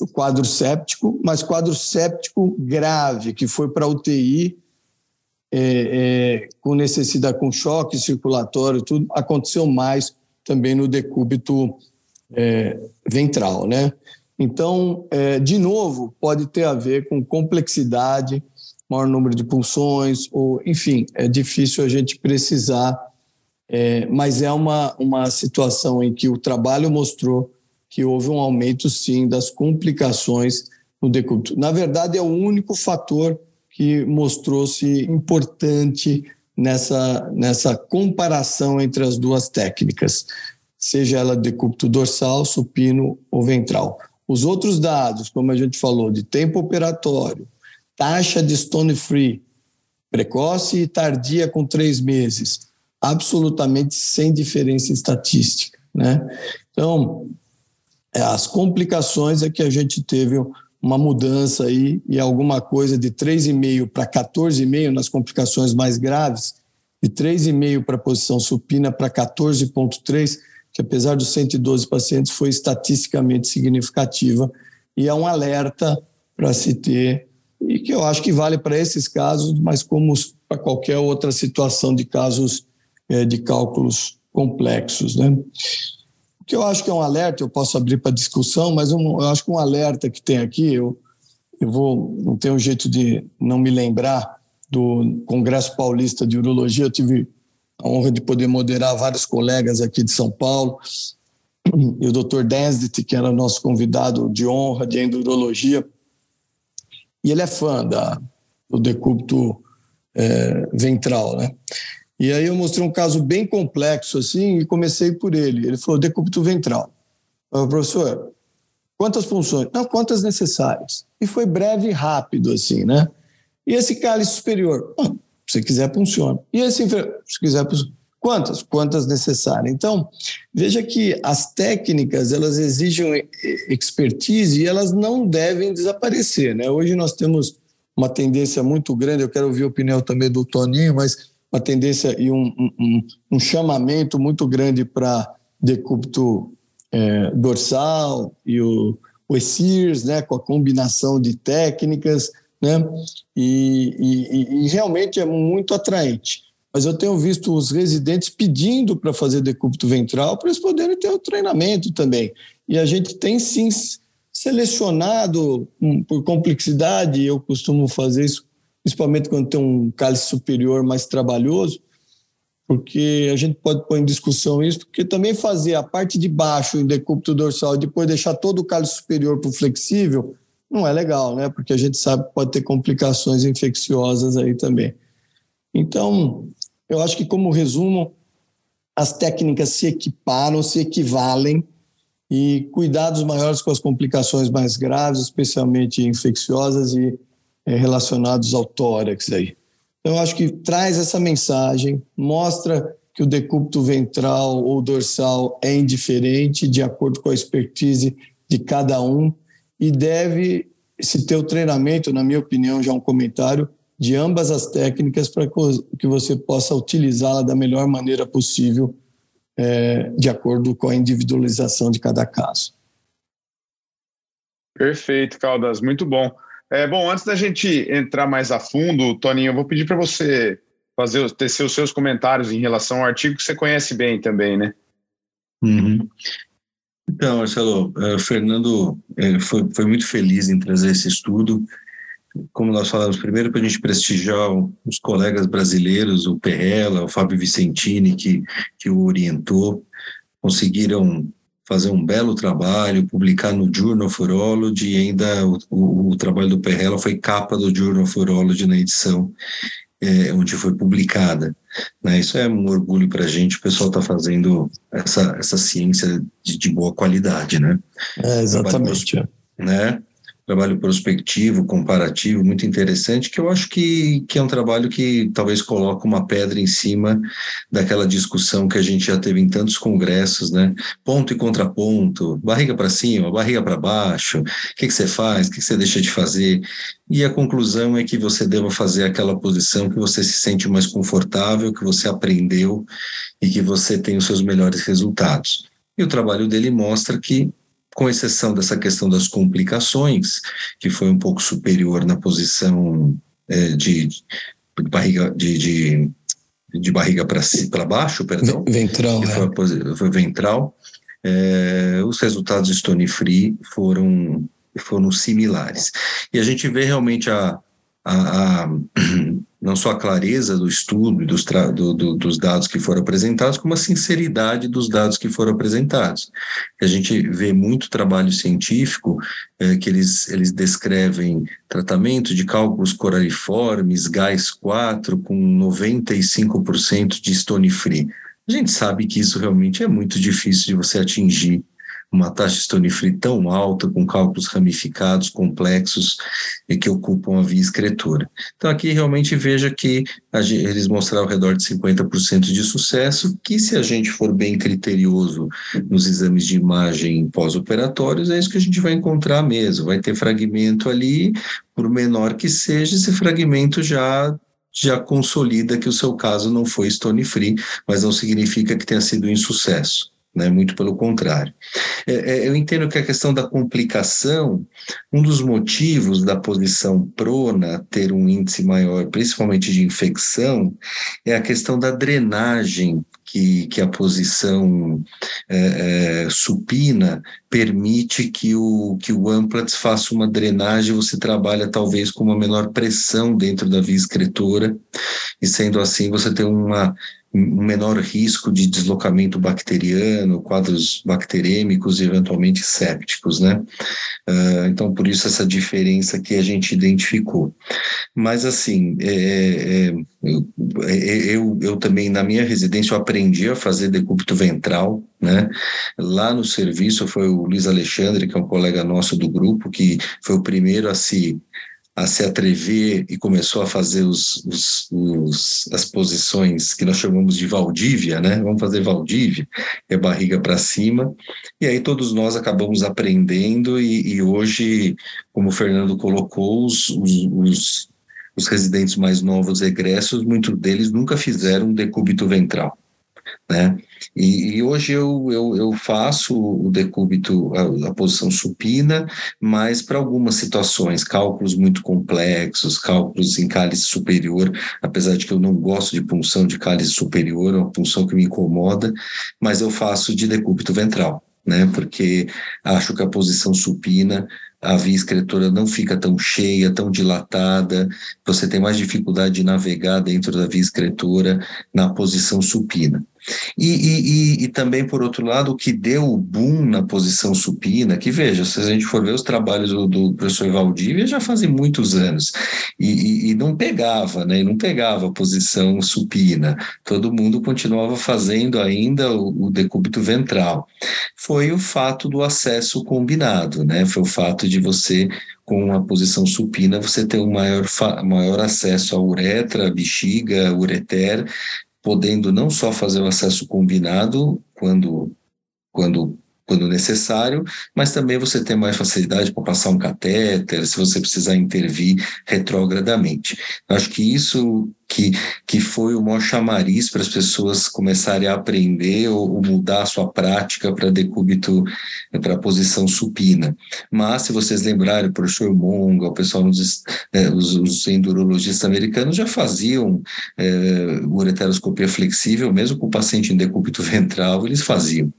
o quadro séptico, mas quadro séptico grave, que foi para UTI é, é, com necessidade, com choque circulatório, tudo, aconteceu mais também no decúbito é, ventral, né? Então, é, de novo, pode ter a ver com complexidade, maior número de pulsões, ou enfim, é difícil a gente precisar, é, mas é uma, uma situação em que o trabalho mostrou que houve um aumento, sim, das complicações no decúbito. Na verdade, é o único fator que mostrou-se importante nessa, nessa comparação entre as duas técnicas seja ela decúbito dorsal, supino ou ventral. Os outros dados, como a gente falou, de tempo operatório, taxa de stone free, precoce e tardia com três meses, absolutamente sem diferença estatística. Né? Então, é, as complicações é que a gente teve uma mudança aí e alguma coisa de 3,5 para 14,5 nas complicações mais graves, de 3,5 para a posição supina para 14,3 que apesar dos 112 pacientes foi estatisticamente significativa e é um alerta para se ter e que eu acho que vale para esses casos, mas como para qualquer outra situação de casos é, de cálculos complexos, né? O que eu acho que é um alerta, eu posso abrir para discussão, mas um, eu acho que um alerta que tem aqui, eu, eu vou, não tenho um jeito de não me lembrar do Congresso Paulista de Urologia, eu tive a honra de poder moderar vários colegas aqui de São Paulo, e o Dr. Densdit, que era nosso convidado de honra de endurologia, e ele é fã da, do decúbito é, ventral, né? E aí eu mostrei um caso bem complexo assim e comecei por ele. Ele falou decúbito ventral. Eu, professor, quantas funções? Não, quantas necessárias? E foi breve e rápido assim, né? E esse cálice superior? Se quiser, funciona. E esse se quiser, quantas? Quantas necessárias. Então, veja que as técnicas, elas exigem expertise e elas não devem desaparecer, né? Hoje nós temos uma tendência muito grande, eu quero ouvir a opinião também do Toninho, mas uma tendência e um, um, um chamamento muito grande para decúbito é, dorsal e o, o ESIRS, né, com a combinação de técnicas, né? E, e, e, realmente é muito atraente. Mas eu tenho visto os residentes pedindo para fazer decúbito ventral para eles poderem ter o treinamento também. E a gente tem sim selecionado um, por complexidade, eu costumo fazer isso, principalmente quando tem um cálice superior mais trabalhoso, porque a gente pode pôr em discussão isso, porque também fazer a parte de baixo em decúbito dorsal e depois deixar todo o cálice superior para o flexível, não é legal, né? Porque a gente sabe que pode ter complicações infecciosas aí também. Então, eu acho que, como resumo, as técnicas se equiparam, se equivalem, e cuidados maiores com as complicações mais graves, especialmente infecciosas e é, relacionados ao tórax aí. Então, eu acho que traz essa mensagem, mostra que o decúbito ventral ou dorsal é indiferente de acordo com a expertise de cada um e deve se ter o treinamento, na minha opinião, já um comentário, de ambas as técnicas para que você possa utilizá-la da melhor maneira possível, é, de acordo com a individualização de cada caso. Perfeito, Caldas, muito bom. É, bom, antes da gente entrar mais a fundo, Toninho, eu vou pedir para você fazer tecer os seus comentários em relação ao artigo que você conhece bem também, né? Uhum. Então, Marcelo, uh, Fernando uh, foi, foi muito feliz em trazer esse estudo. Como nós falamos, primeiro para a gente prestigiar os colegas brasileiros, o Perrella, o Fábio Vicentini, que, que o orientou, conseguiram fazer um belo trabalho, publicar no Journal of Urology, e ainda o, o, o trabalho do Perrella foi capa do Journal of Urology na edição é, onde foi publicada. Né? Isso é um orgulho para a gente, o pessoal está fazendo essa, essa ciência de, de boa qualidade, né? É, exatamente. né? Trabalho prospectivo, comparativo, muito interessante, que eu acho que, que é um trabalho que talvez coloca uma pedra em cima daquela discussão que a gente já teve em tantos congressos, né? Ponto e contraponto, barriga para cima, barriga para baixo, o que, que você faz, o que, que você deixa de fazer. E a conclusão é que você deva fazer aquela posição que você se sente mais confortável, que você aprendeu e que você tem os seus melhores resultados. E o trabalho dele mostra que com exceção dessa questão das complicações, que foi um pouco superior na posição é, de, de, barriga de, de, de barriga para baixo, perdão, ventral, que foi, é. foi ventral, é, os resultados de Stone Free foram foram similares. E a gente vê realmente a, a, a não só a clareza do estudo e dos, do, do, dos dados que foram apresentados, como a sinceridade dos dados que foram apresentados. A gente vê muito trabalho científico é, que eles, eles descrevem tratamento de cálculos coraliformes, gás 4, com 95% de stone free. A gente sabe que isso realmente é muito difícil de você atingir uma taxa de stone tão alta, com cálculos ramificados, complexos, e que ocupam a via excretora. Então, aqui realmente veja que eles mostraram ao redor de 50% de sucesso, que se a gente for bem criterioso nos exames de imagem pós-operatórios, é isso que a gente vai encontrar mesmo. Vai ter fragmento ali, por menor que seja, esse fragmento já já consolida que o seu caso não foi stone free, mas não significa que tenha sido um insucesso né? muito pelo contrário. É, é, eu entendo que a questão da complicação, um dos motivos da posição prona ter um índice maior, principalmente de infecção, é a questão da drenagem que, que, a posição é, é, supina permite que o, que o Amplats faça uma drenagem, você trabalha talvez com uma menor pressão dentro da via excretora, e sendo assim você tem uma um menor risco de deslocamento bacteriano, quadros bacterêmicos e eventualmente sépticos, né? Uh, então, por isso essa diferença que a gente identificou. Mas, assim, é, é, eu, é, eu, eu, também, na minha residência, eu aprendi a fazer decúbito ventral, né? Lá no serviço foi o Luiz Alexandre, que é um colega nosso do grupo, que foi o primeiro a se a se atrever e começou a fazer os, os, os, as posições que nós chamamos de Valdívia, né? Vamos fazer Valdívia, é barriga para cima. E aí todos nós acabamos aprendendo e, e hoje, como o Fernando colocou, os, os, residentes mais novos egressos, muitos deles nunca fizeram decúbito ventral né? E, e hoje eu, eu, eu, faço o decúbito, a, a posição supina, mas para algumas situações, cálculos muito complexos, cálculos em cálice superior, apesar de que eu não gosto de punção de cálice superior, é uma punção que me incomoda, mas eu faço de decúbito ventral. Né, porque acho que a posição supina a via excretora não fica tão cheia, tão dilatada, você tem mais dificuldade de navegar dentro da via excretora na posição supina. E, e, e, também, por outro lado, o que deu o boom na posição supina, que veja, se a gente for ver os trabalhos do, do professor Valdívia, já fazem muitos anos, e, e, não pegava, né? Não pegava a posição supina. Todo mundo continuava fazendo ainda o, o decúbito ventral. Foi o fato do acesso combinado, né? Foi o fato de você com a posição supina, você ter um maior, maior acesso à uretra, bexiga, ureter, podendo não só fazer o acesso combinado quando, quando quando necessário, mas também você tem mais facilidade para passar um catéter, se você precisar intervir retrogradamente. Eu acho que isso que, que foi o maior chamariz para as pessoas começarem a aprender ou, ou mudar a sua prática para decúbito, para posição supina. Mas, se vocês lembrarem, o professor Monga, o pessoal, nos, é, os, os, endurologistas americanos já faziam é, ureteroscopia flexível, mesmo com o paciente em decúbito ventral, eles faziam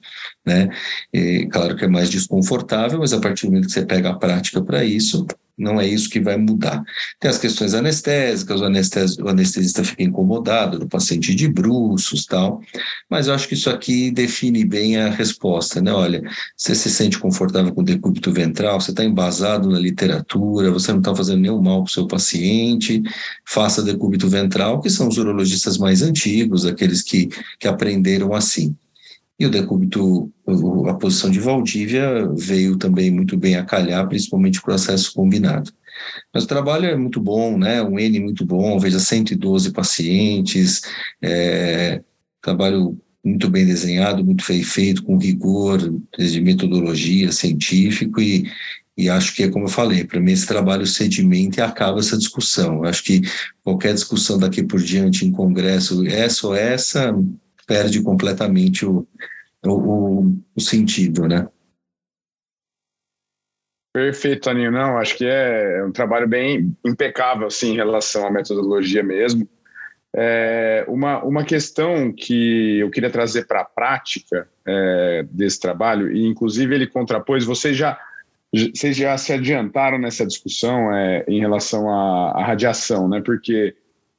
né? E, claro que é mais desconfortável, mas a partir do momento que você pega a prática para isso, não é isso que vai mudar. Tem as questões anestésicas, o, anestes, o anestesista fica incomodado, do paciente de bruços tal, mas eu acho que isso aqui define bem a resposta, né? Olha, você se sente confortável com o decúbito ventral, você está embasado na literatura, você não está fazendo nenhum mal para o seu paciente, faça decúbito ventral, que são os urologistas mais antigos, aqueles que, que aprenderam assim. E o decúbito, a posição de Valdívia veio também muito bem a calhar, principalmente o acesso combinado. Mas o trabalho é muito bom, né? Um N muito bom, veja 112 pacientes, é, trabalho muito bem desenhado, muito bem feito, com rigor, desde metodologia, científico e, e acho que é como eu falei, para mim esse trabalho sedimenta e acaba essa discussão. acho que qualquer discussão daqui por diante em congresso, essa ou essa, perde completamente o, o, o sentido, né? Perfeito, Aninho. Não, acho que é um trabalho bem impecável, assim, em relação à metodologia mesmo. É, uma, uma questão que eu queria trazer para a prática é, desse trabalho, e inclusive ele contrapôs, vocês já, vocês já se adiantaram nessa discussão é, em relação à, à, radiação, né? Porque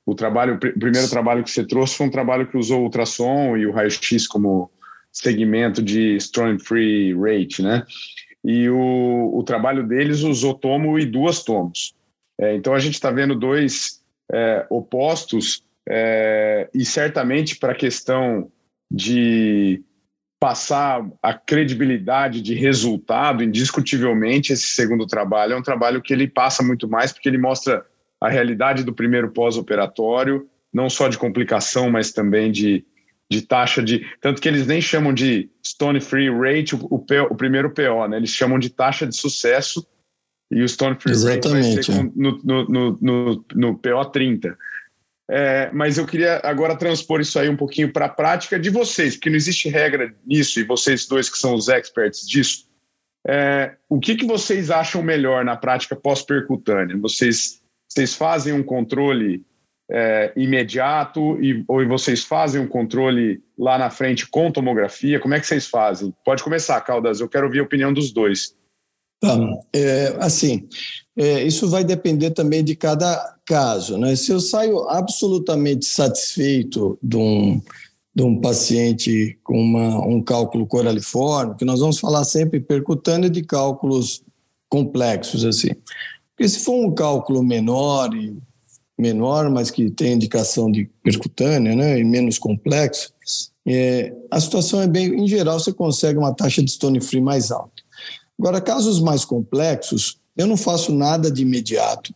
o trabalho, o primeiro trabalho que você trouxe foi um trabalho que usou o ultrassom e o raio-x como segmento de Strong Free Rate, né? E o, o trabalho deles usou tomo e duas tomos. É, então a gente está vendo dois é, opostos é, e certamente para a questão de passar a credibilidade de resultado, indiscutivelmente esse segundo trabalho é um trabalho que ele passa muito mais porque ele mostra a realidade do primeiro pós-operatório, não só de complicação, mas também de de taxa de. Tanto que eles nem chamam de Stone Free Rate, o, o, o primeiro PO, né? Eles chamam de taxa de sucesso e o Stone Free Exatamente, Rate vai ser é. no, no, no, no, no PO 30. É, mas eu queria agora transpor isso aí um pouquinho para a prática de vocês, porque não existe regra nisso, e vocês dois que são os experts disso. É, o que, que vocês acham melhor na prática pós-percutânea? Vocês, vocês fazem um controle é, imediato e, ou vocês fazem um controle lá na frente com tomografia? Como é que vocês fazem? Pode começar, Caldas, eu quero ouvir a opinião dos dois. Tá, é, assim, é, isso vai depender também de cada caso, né? Se eu saio absolutamente satisfeito de um, de um paciente com uma, um cálculo coraliforme, que nós vamos falar sempre percutâneo de cálculos complexos, assim. Porque se for um cálculo menor e menor, mas que tem indicação de percutânea, né, e menos complexo, é, a situação é bem, em geral, você consegue uma taxa de stone free mais alta. Agora, casos mais complexos, eu não faço nada de imediato,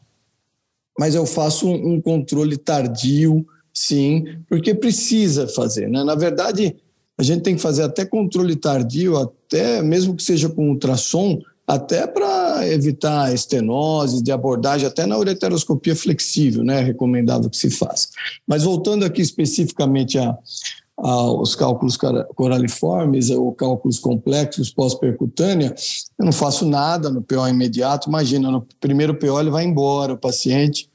mas eu faço um, um controle tardio, sim, porque precisa fazer, né? Na verdade, a gente tem que fazer até controle tardio, até mesmo que seja com ultrassom, até para evitar estenoses de abordagem, até na ureteroscopia flexível, né, é recomendável que se faça. Mas voltando aqui especificamente a, aos cálculos coraliformes ou cálculos complexos pós-percutânea, eu não faço nada no PO imediato. Imagina, no primeiro PO ele vai embora, o paciente,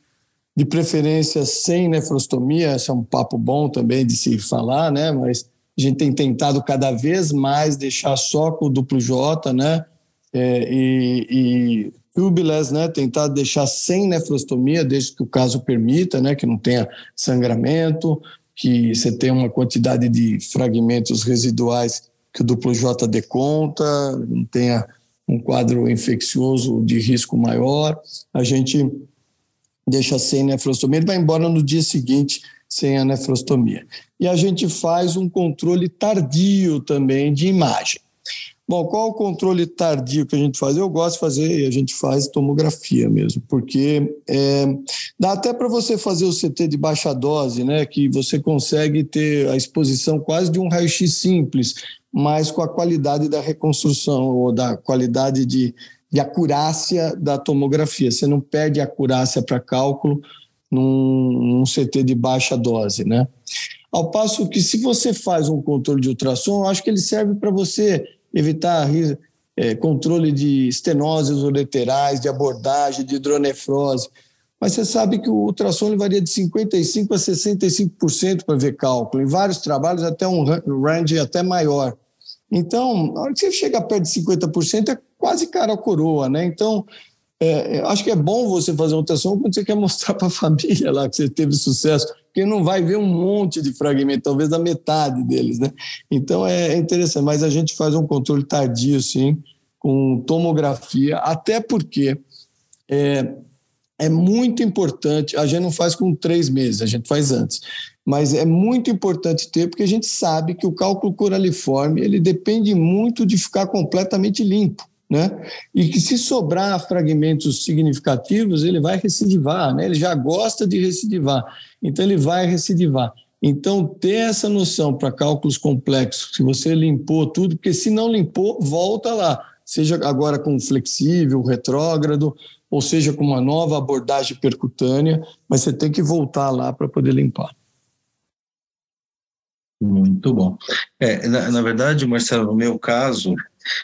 de preferência sem nefrostomia, esse é um papo bom também de se falar, né? Mas a gente tem tentado cada vez mais deixar só com o duplo J, né? É, e, e tubeless, né, tentar deixar sem nefrostomia, desde que o caso permita, né, que não tenha sangramento, que você tem uma quantidade de fragmentos residuais que o duplo J dê conta, não tenha um quadro infeccioso de risco maior, a gente deixa sem nefrostomia, ele vai embora no dia seguinte sem a nefrostomia. E a gente faz um controle tardio também de imagem. Bom, qual o controle tardio que a gente faz? Eu gosto de fazer, a gente faz tomografia mesmo, porque é, dá até para você fazer o CT de baixa dose, né? Que você consegue ter a exposição quase de um raio-x simples, mas com a qualidade da reconstrução ou da qualidade de, de acurácia da tomografia. Você não perde a acurácia para cálculo num, num CT de baixa dose, né? Ao passo que se você faz um controle de ultrassom, eu acho que ele serve para você evitar é, controle de estenoses ureterais, de abordagem, de hidronefrose. Mas você sabe que o ultrassom varia de 55% a 65% para ver cálculo. Em vários trabalhos, até um range até maior. Então, na hora que você chega perto de 50%, é quase cara a coroa, né? Então, é, acho que é bom você fazer uma ultrassom quando você quer mostrar para a família lá que você teve sucesso, porque não vai ver um monte de fragmento, talvez a metade deles, né? Então é interessante, mas a gente faz um controle tardio, sim, com tomografia, até porque é, é muito importante, a gente não faz com três meses, a gente faz antes, mas é muito importante ter, porque a gente sabe que o cálculo coraliforme, ele depende muito de ficar completamente limpo né? E que se sobrar fragmentos significativos, ele vai recidivar, né? Ele já gosta de recidivar, então ele vai recidivar. Então, ter essa noção para cálculos complexos, se você limpou tudo, porque se não limpou, volta lá, seja agora com flexível, retrógrado, ou seja com uma nova abordagem percutânea, mas você tem que voltar lá para poder limpar. Muito bom. É, na, na verdade, Marcelo, no meu caso,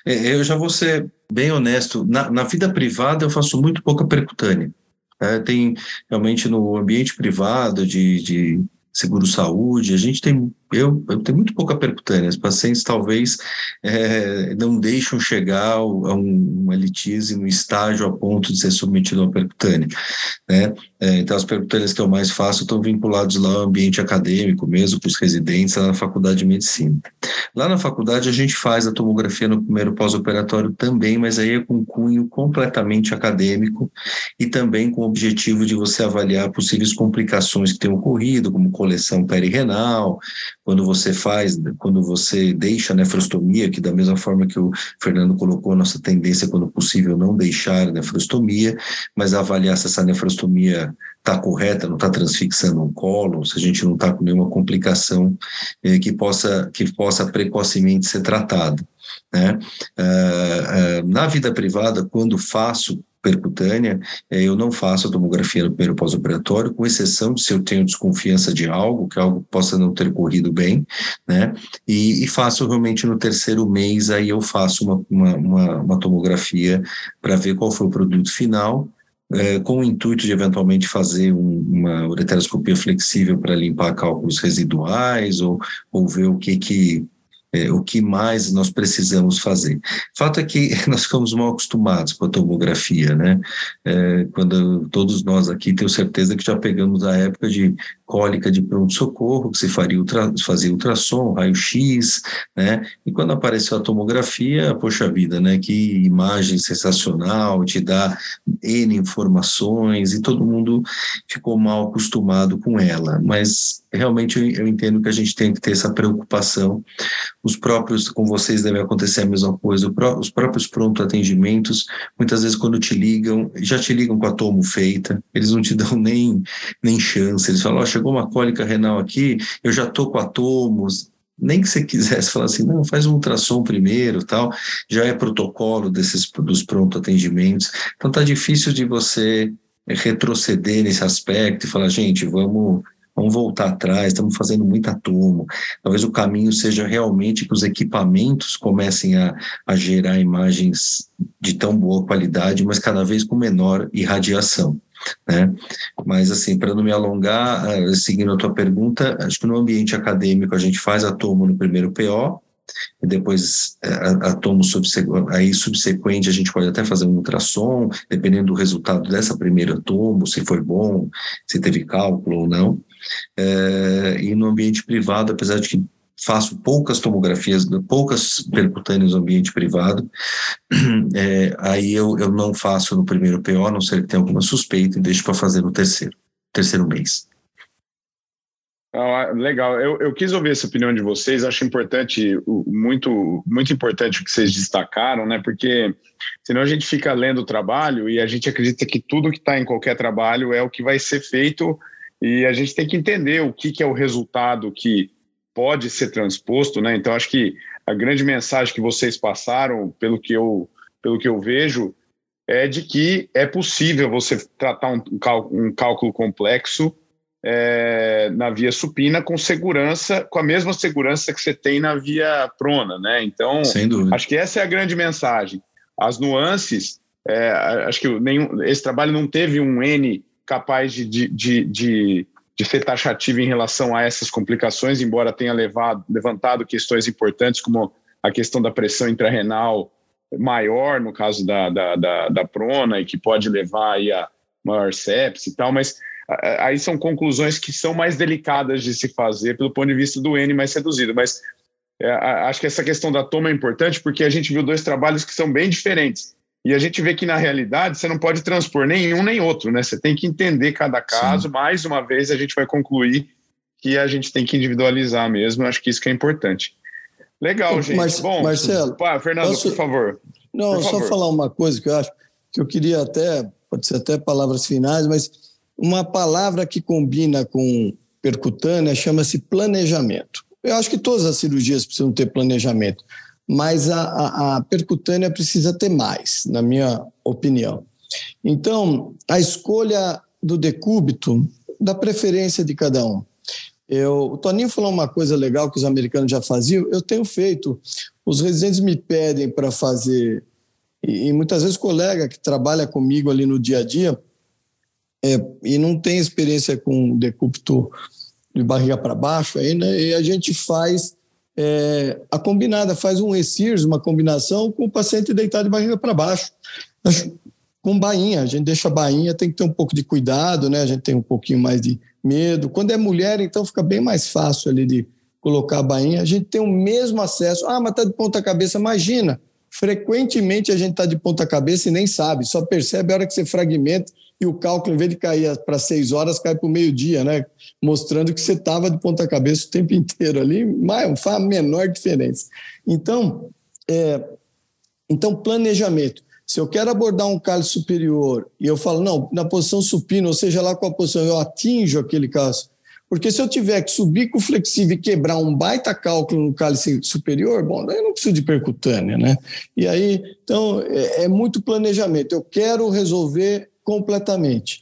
é, eu já vou ser bem honesto. Na, na vida privada, eu faço muito pouca percutânea. É, tem realmente no ambiente privado de, de seguro-saúde, a gente tem eu, eu tenho muito pouca percutânea. Os pacientes talvez é, não deixam chegar a um, uma litise no estágio a ponto de ser submetido a percutânea. Né? É, então, as percutâneas que eu mais faço estão vinculadas lá ao ambiente acadêmico mesmo, para os residentes lá na faculdade de medicina. Lá na faculdade, a gente faz a tomografia no primeiro pós-operatório também, mas aí é com cunho completamente acadêmico e também com o objetivo de você avaliar possíveis complicações que tenham ocorrido, como coleção perirenal, quando você faz, quando você deixa a nefrostomia, que da mesma forma que o Fernando colocou, nossa tendência, quando possível, não deixar a nefrostomia, mas avaliar se essa nefrostomia está correta, não está transfixando um colo, se a gente não está com nenhuma complicação eh, que, possa, que possa precocemente ser tratada. Né? Uh, uh, na vida privada, quando faço percutânea, é, eu não faço a tomografia no primeiro pós-operatório, com exceção de se eu tenho desconfiança de algo, que algo possa não ter corrido bem, né? E, e faço realmente no terceiro mês, aí eu faço uma, uma, uma, uma tomografia para ver qual foi o produto final, é, com o intuito de eventualmente fazer um, uma ureteroscopia flexível para limpar cálculos residuais ou, ou ver o que que é, o que mais nós precisamos fazer. Fato é que nós ficamos mal acostumados com a tomografia, né? É, quando todos nós aqui tenho certeza que já pegamos a época de cólica de pronto-socorro, que se faria ultra, fazia ultrassom, raio-x, né? E quando apareceu a tomografia, poxa vida, né? Que imagem sensacional, te dá N informações e todo mundo ficou mal acostumado com ela. Mas realmente eu, eu entendo que a gente tem que ter essa preocupação os próprios, com vocês deve acontecer a mesma coisa, os próprios pronto atendimentos, muitas vezes quando te ligam, já te ligam com a tomo feita, eles não te dão nem, nem chance, eles falam, oh, chegou uma cólica renal aqui, eu já tô com a tomos, nem que você quisesse falar assim, não, faz um ultrassom primeiro, tal, já é protocolo desses dos pronto atendimentos. Então tá difícil de você retroceder nesse aspecto e falar, gente, vamos vamos voltar atrás, estamos fazendo muita turma. Talvez o caminho seja realmente que os equipamentos comecem a, a gerar imagens de tão boa qualidade, mas cada vez com menor irradiação. Né? Mas, assim, para não me alongar, eh, seguindo a tua pergunta, acho que no ambiente acadêmico a gente faz a tomo no primeiro PO, e depois eh, a, a subsequente, aí subsequente a gente pode até fazer um ultrassom, dependendo do resultado dessa primeira tomo, se foi bom, se teve cálculo ou não. É, e no ambiente privado, apesar de que faço poucas tomografias, poucas percutâneas no ambiente privado, é, aí eu, eu não faço no primeiro PO, a não ser que tenha alguma suspeita, e deixo para fazer no terceiro, terceiro mês. Ah, legal, eu, eu quis ouvir essa opinião de vocês, acho importante, muito, muito importante o que vocês destacaram, né? Porque senão a gente fica lendo o trabalho e a gente acredita que tudo que está em qualquer trabalho é o que vai ser feito e a gente tem que entender o que, que é o resultado que pode ser transposto, né? Então acho que a grande mensagem que vocês passaram, pelo que eu, pelo que eu vejo, é de que é possível você tratar um, um cálculo complexo é, na via supina com segurança, com a mesma segurança que você tem na via prona, né? Então, acho que essa é a grande mensagem. As nuances, é, acho que nenhum, esse trabalho não teve um N capaz de, de, de, de, de ser taxativo em relação a essas complicações, embora tenha levado, levantado questões importantes como a questão da pressão intrarrenal maior, no caso da, da, da, da prona, e que pode levar aí a maior sepse e tal, mas aí são conclusões que são mais delicadas de se fazer pelo ponto de vista do N mais reduzido. Mas é, acho que essa questão da toma é importante porque a gente viu dois trabalhos que são bem diferentes. E a gente vê que, na realidade, você não pode transpor nenhum nem outro, né? Você tem que entender cada caso. Sim. Mais uma vez, a gente vai concluir que a gente tem que individualizar mesmo. acho que isso que é importante. Legal, gente. Mas, Bom, Marcelo. Pá, Fernando, posso... por favor. Não, por só favor. falar uma coisa que eu acho que eu queria até, pode ser até palavras finais, mas uma palavra que combina com percutânea chama-se planejamento. Eu acho que todas as cirurgias precisam ter planejamento, mas a, a, a percutânea precisa ter mais, na minha opinião. Então, a escolha do decúbito, da preferência de cada um. Eu, o Toninho falou uma coisa legal que os americanos já faziam, eu tenho feito. Os residentes me pedem para fazer, e, e muitas vezes colega que trabalha comigo ali no dia a dia, é, e não tem experiência com decúbito de barriga para baixo ainda, né? e a gente faz é, a combinada, faz um ESIRS, uma combinação com o paciente deitado de barriga para baixo. Com bainha, a gente deixa a bainha, tem que ter um pouco de cuidado, né? A gente tem um pouquinho mais de medo. Quando é mulher, então fica bem mais fácil ali de colocar a bainha. A gente tem o mesmo acesso. Ah, mas está de ponta cabeça. Imagina, frequentemente a gente está de ponta cabeça e nem sabe, só percebe a hora que você fragmenta e o cálculo, em vez de cair para seis horas, cai para o meio-dia, né? Mostrando que você estava de ponta cabeça o tempo inteiro ali, mas faz a menor diferença. Então, é, então, planejamento. Se eu quero abordar um cálice superior e eu falo, não, na posição supina, ou seja lá qual a posição, eu atinjo aquele cálice. Porque se eu tiver que subir com o flexível e quebrar um baita cálculo no cálice superior, bom, daí eu não preciso de percutânea, né? E aí, então, é, é muito planejamento. Eu quero resolver completamente.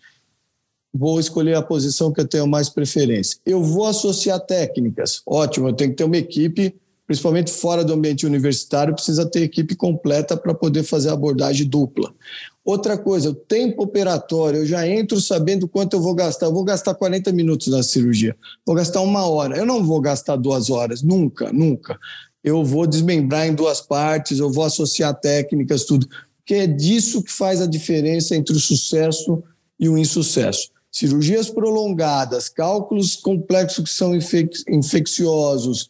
Vou escolher a posição que eu tenho mais preferência. Eu vou associar técnicas. Ótimo, eu tenho que ter uma equipe, principalmente fora do ambiente universitário, precisa ter equipe completa para poder fazer a abordagem dupla. Outra coisa, o tempo operatório, eu já entro sabendo quanto eu vou gastar. Eu vou gastar 40 minutos na cirurgia, vou gastar uma hora. Eu não vou gastar duas horas, nunca, nunca. Eu vou desmembrar em duas partes, eu vou associar técnicas, tudo que é disso que faz a diferença entre o sucesso e o insucesso. Cirurgias prolongadas, cálculos complexos que são infecciosos,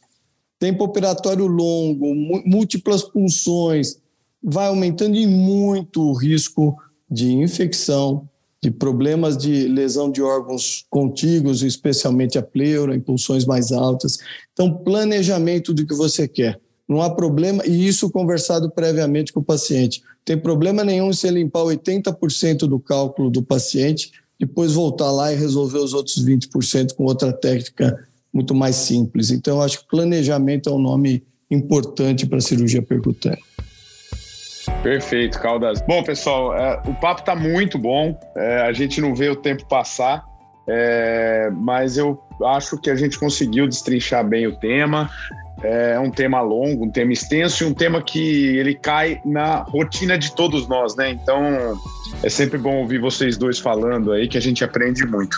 tempo operatório longo, múltiplas punções, vai aumentando em muito o risco de infecção, de problemas de lesão de órgãos contíguos, especialmente a pleura, em punções mais altas. Então, planejamento do que você quer. Não há problema, e isso conversado previamente com o paciente. Tem problema nenhum se limpar 80% do cálculo do paciente, depois voltar lá e resolver os outros 20% com outra técnica muito mais simples. Então, acho que planejamento é um nome importante para a cirurgia percutânea. Perfeito, Caldas. Bom, pessoal, é, o papo está muito bom. É, a gente não vê o tempo passar, é, mas eu acho que a gente conseguiu destrinchar bem o tema. É um tema longo, um tema extenso e um tema que ele cai na rotina de todos nós, né? Então é sempre bom ouvir vocês dois falando aí que a gente aprende muito.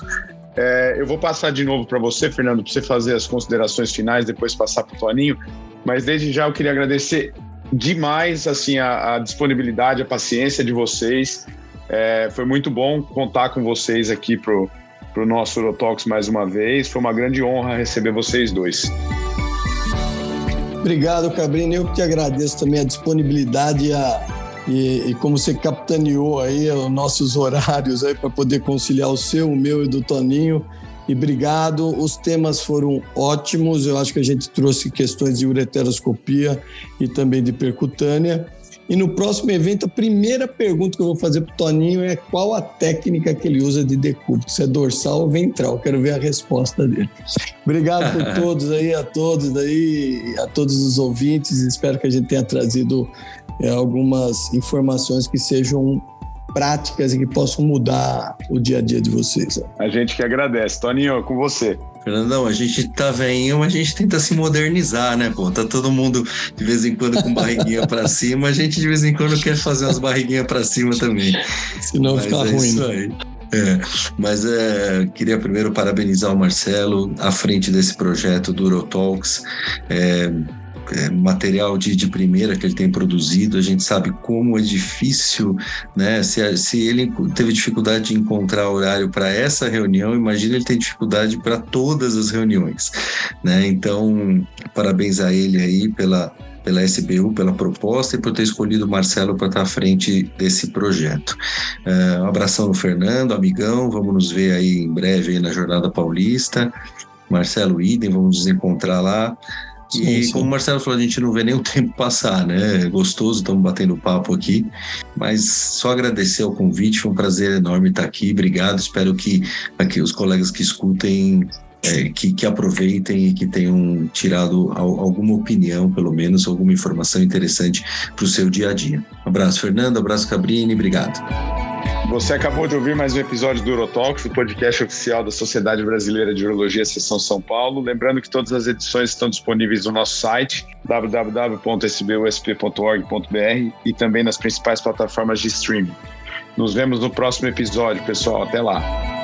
É, eu vou passar de novo para você, Fernando, para você fazer as considerações finais, depois passar para o Toninho. Mas desde já eu queria agradecer demais assim a, a disponibilidade, a paciência de vocês. É, foi muito bom contar com vocês aqui para o nosso Urotalks mais uma vez. Foi uma grande honra receber vocês dois. Obrigado, Cabrini. Eu que agradeço também a disponibilidade e, a, e, e como você capitaneou aí os nossos horários aí para poder conciliar o seu, o meu e do Toninho. E obrigado. Os temas foram ótimos. Eu acho que a gente trouxe questões de ureteroscopia e também de percutânea. E no próximo evento, a primeira pergunta que eu vou fazer para o Toninho é qual a técnica que ele usa de decúbito, se é dorsal ou ventral. Quero ver a resposta dele. Obrigado por todos aí, a todos aí, a todos os ouvintes. Espero que a gente tenha trazido é, algumas informações que sejam práticas e que possam mudar o dia a dia de vocês. A gente que agradece. Toninho, com você. Fernandão, a gente tá velhinho, mas a gente tenta se modernizar, né, pô? Tá todo mundo de vez em quando com barriguinha para cima, a gente de vez em quando quer fazer umas barriguinhas para cima também. Senão mas fica é ruim. Isso né? aí. É, mas é, queria primeiro parabenizar o Marcelo à frente desse projeto do Urotalks. É, é, material de, de primeira que ele tem produzido, a gente sabe como é difícil, né? Se, se ele teve dificuldade de encontrar horário para essa reunião, imagina ele tem dificuldade para todas as reuniões, né? Então, parabéns a ele aí pela pela SBU, pela proposta e por ter escolhido o Marcelo para estar à frente desse projeto. Uh, um abração no Fernando, amigão, vamos nos ver aí em breve aí na Jornada Paulista. Marcelo Idem, vamos nos encontrar lá. Sim, e sim. como o Marcelo falou, a gente não vê nem o tempo passar, né? É gostoso, estamos batendo papo aqui. Mas só agradecer o convite, foi um prazer enorme estar aqui. Obrigado. Espero que aqui os colegas que escutem é, que, que, aproveitem e que tenham tirado alguma opinião, pelo menos, alguma informação interessante para o seu dia a dia. Abraço, Fernando, abraço, Cabrini, obrigado. Você acabou de ouvir mais um episódio do Urotalks, o podcast oficial da Sociedade Brasileira de Urologia Seção São Paulo. Lembrando que todas as edições estão disponíveis no nosso site www.sbusp.org.br e também nas principais plataformas de streaming. Nos vemos no próximo episódio, pessoal. Até lá.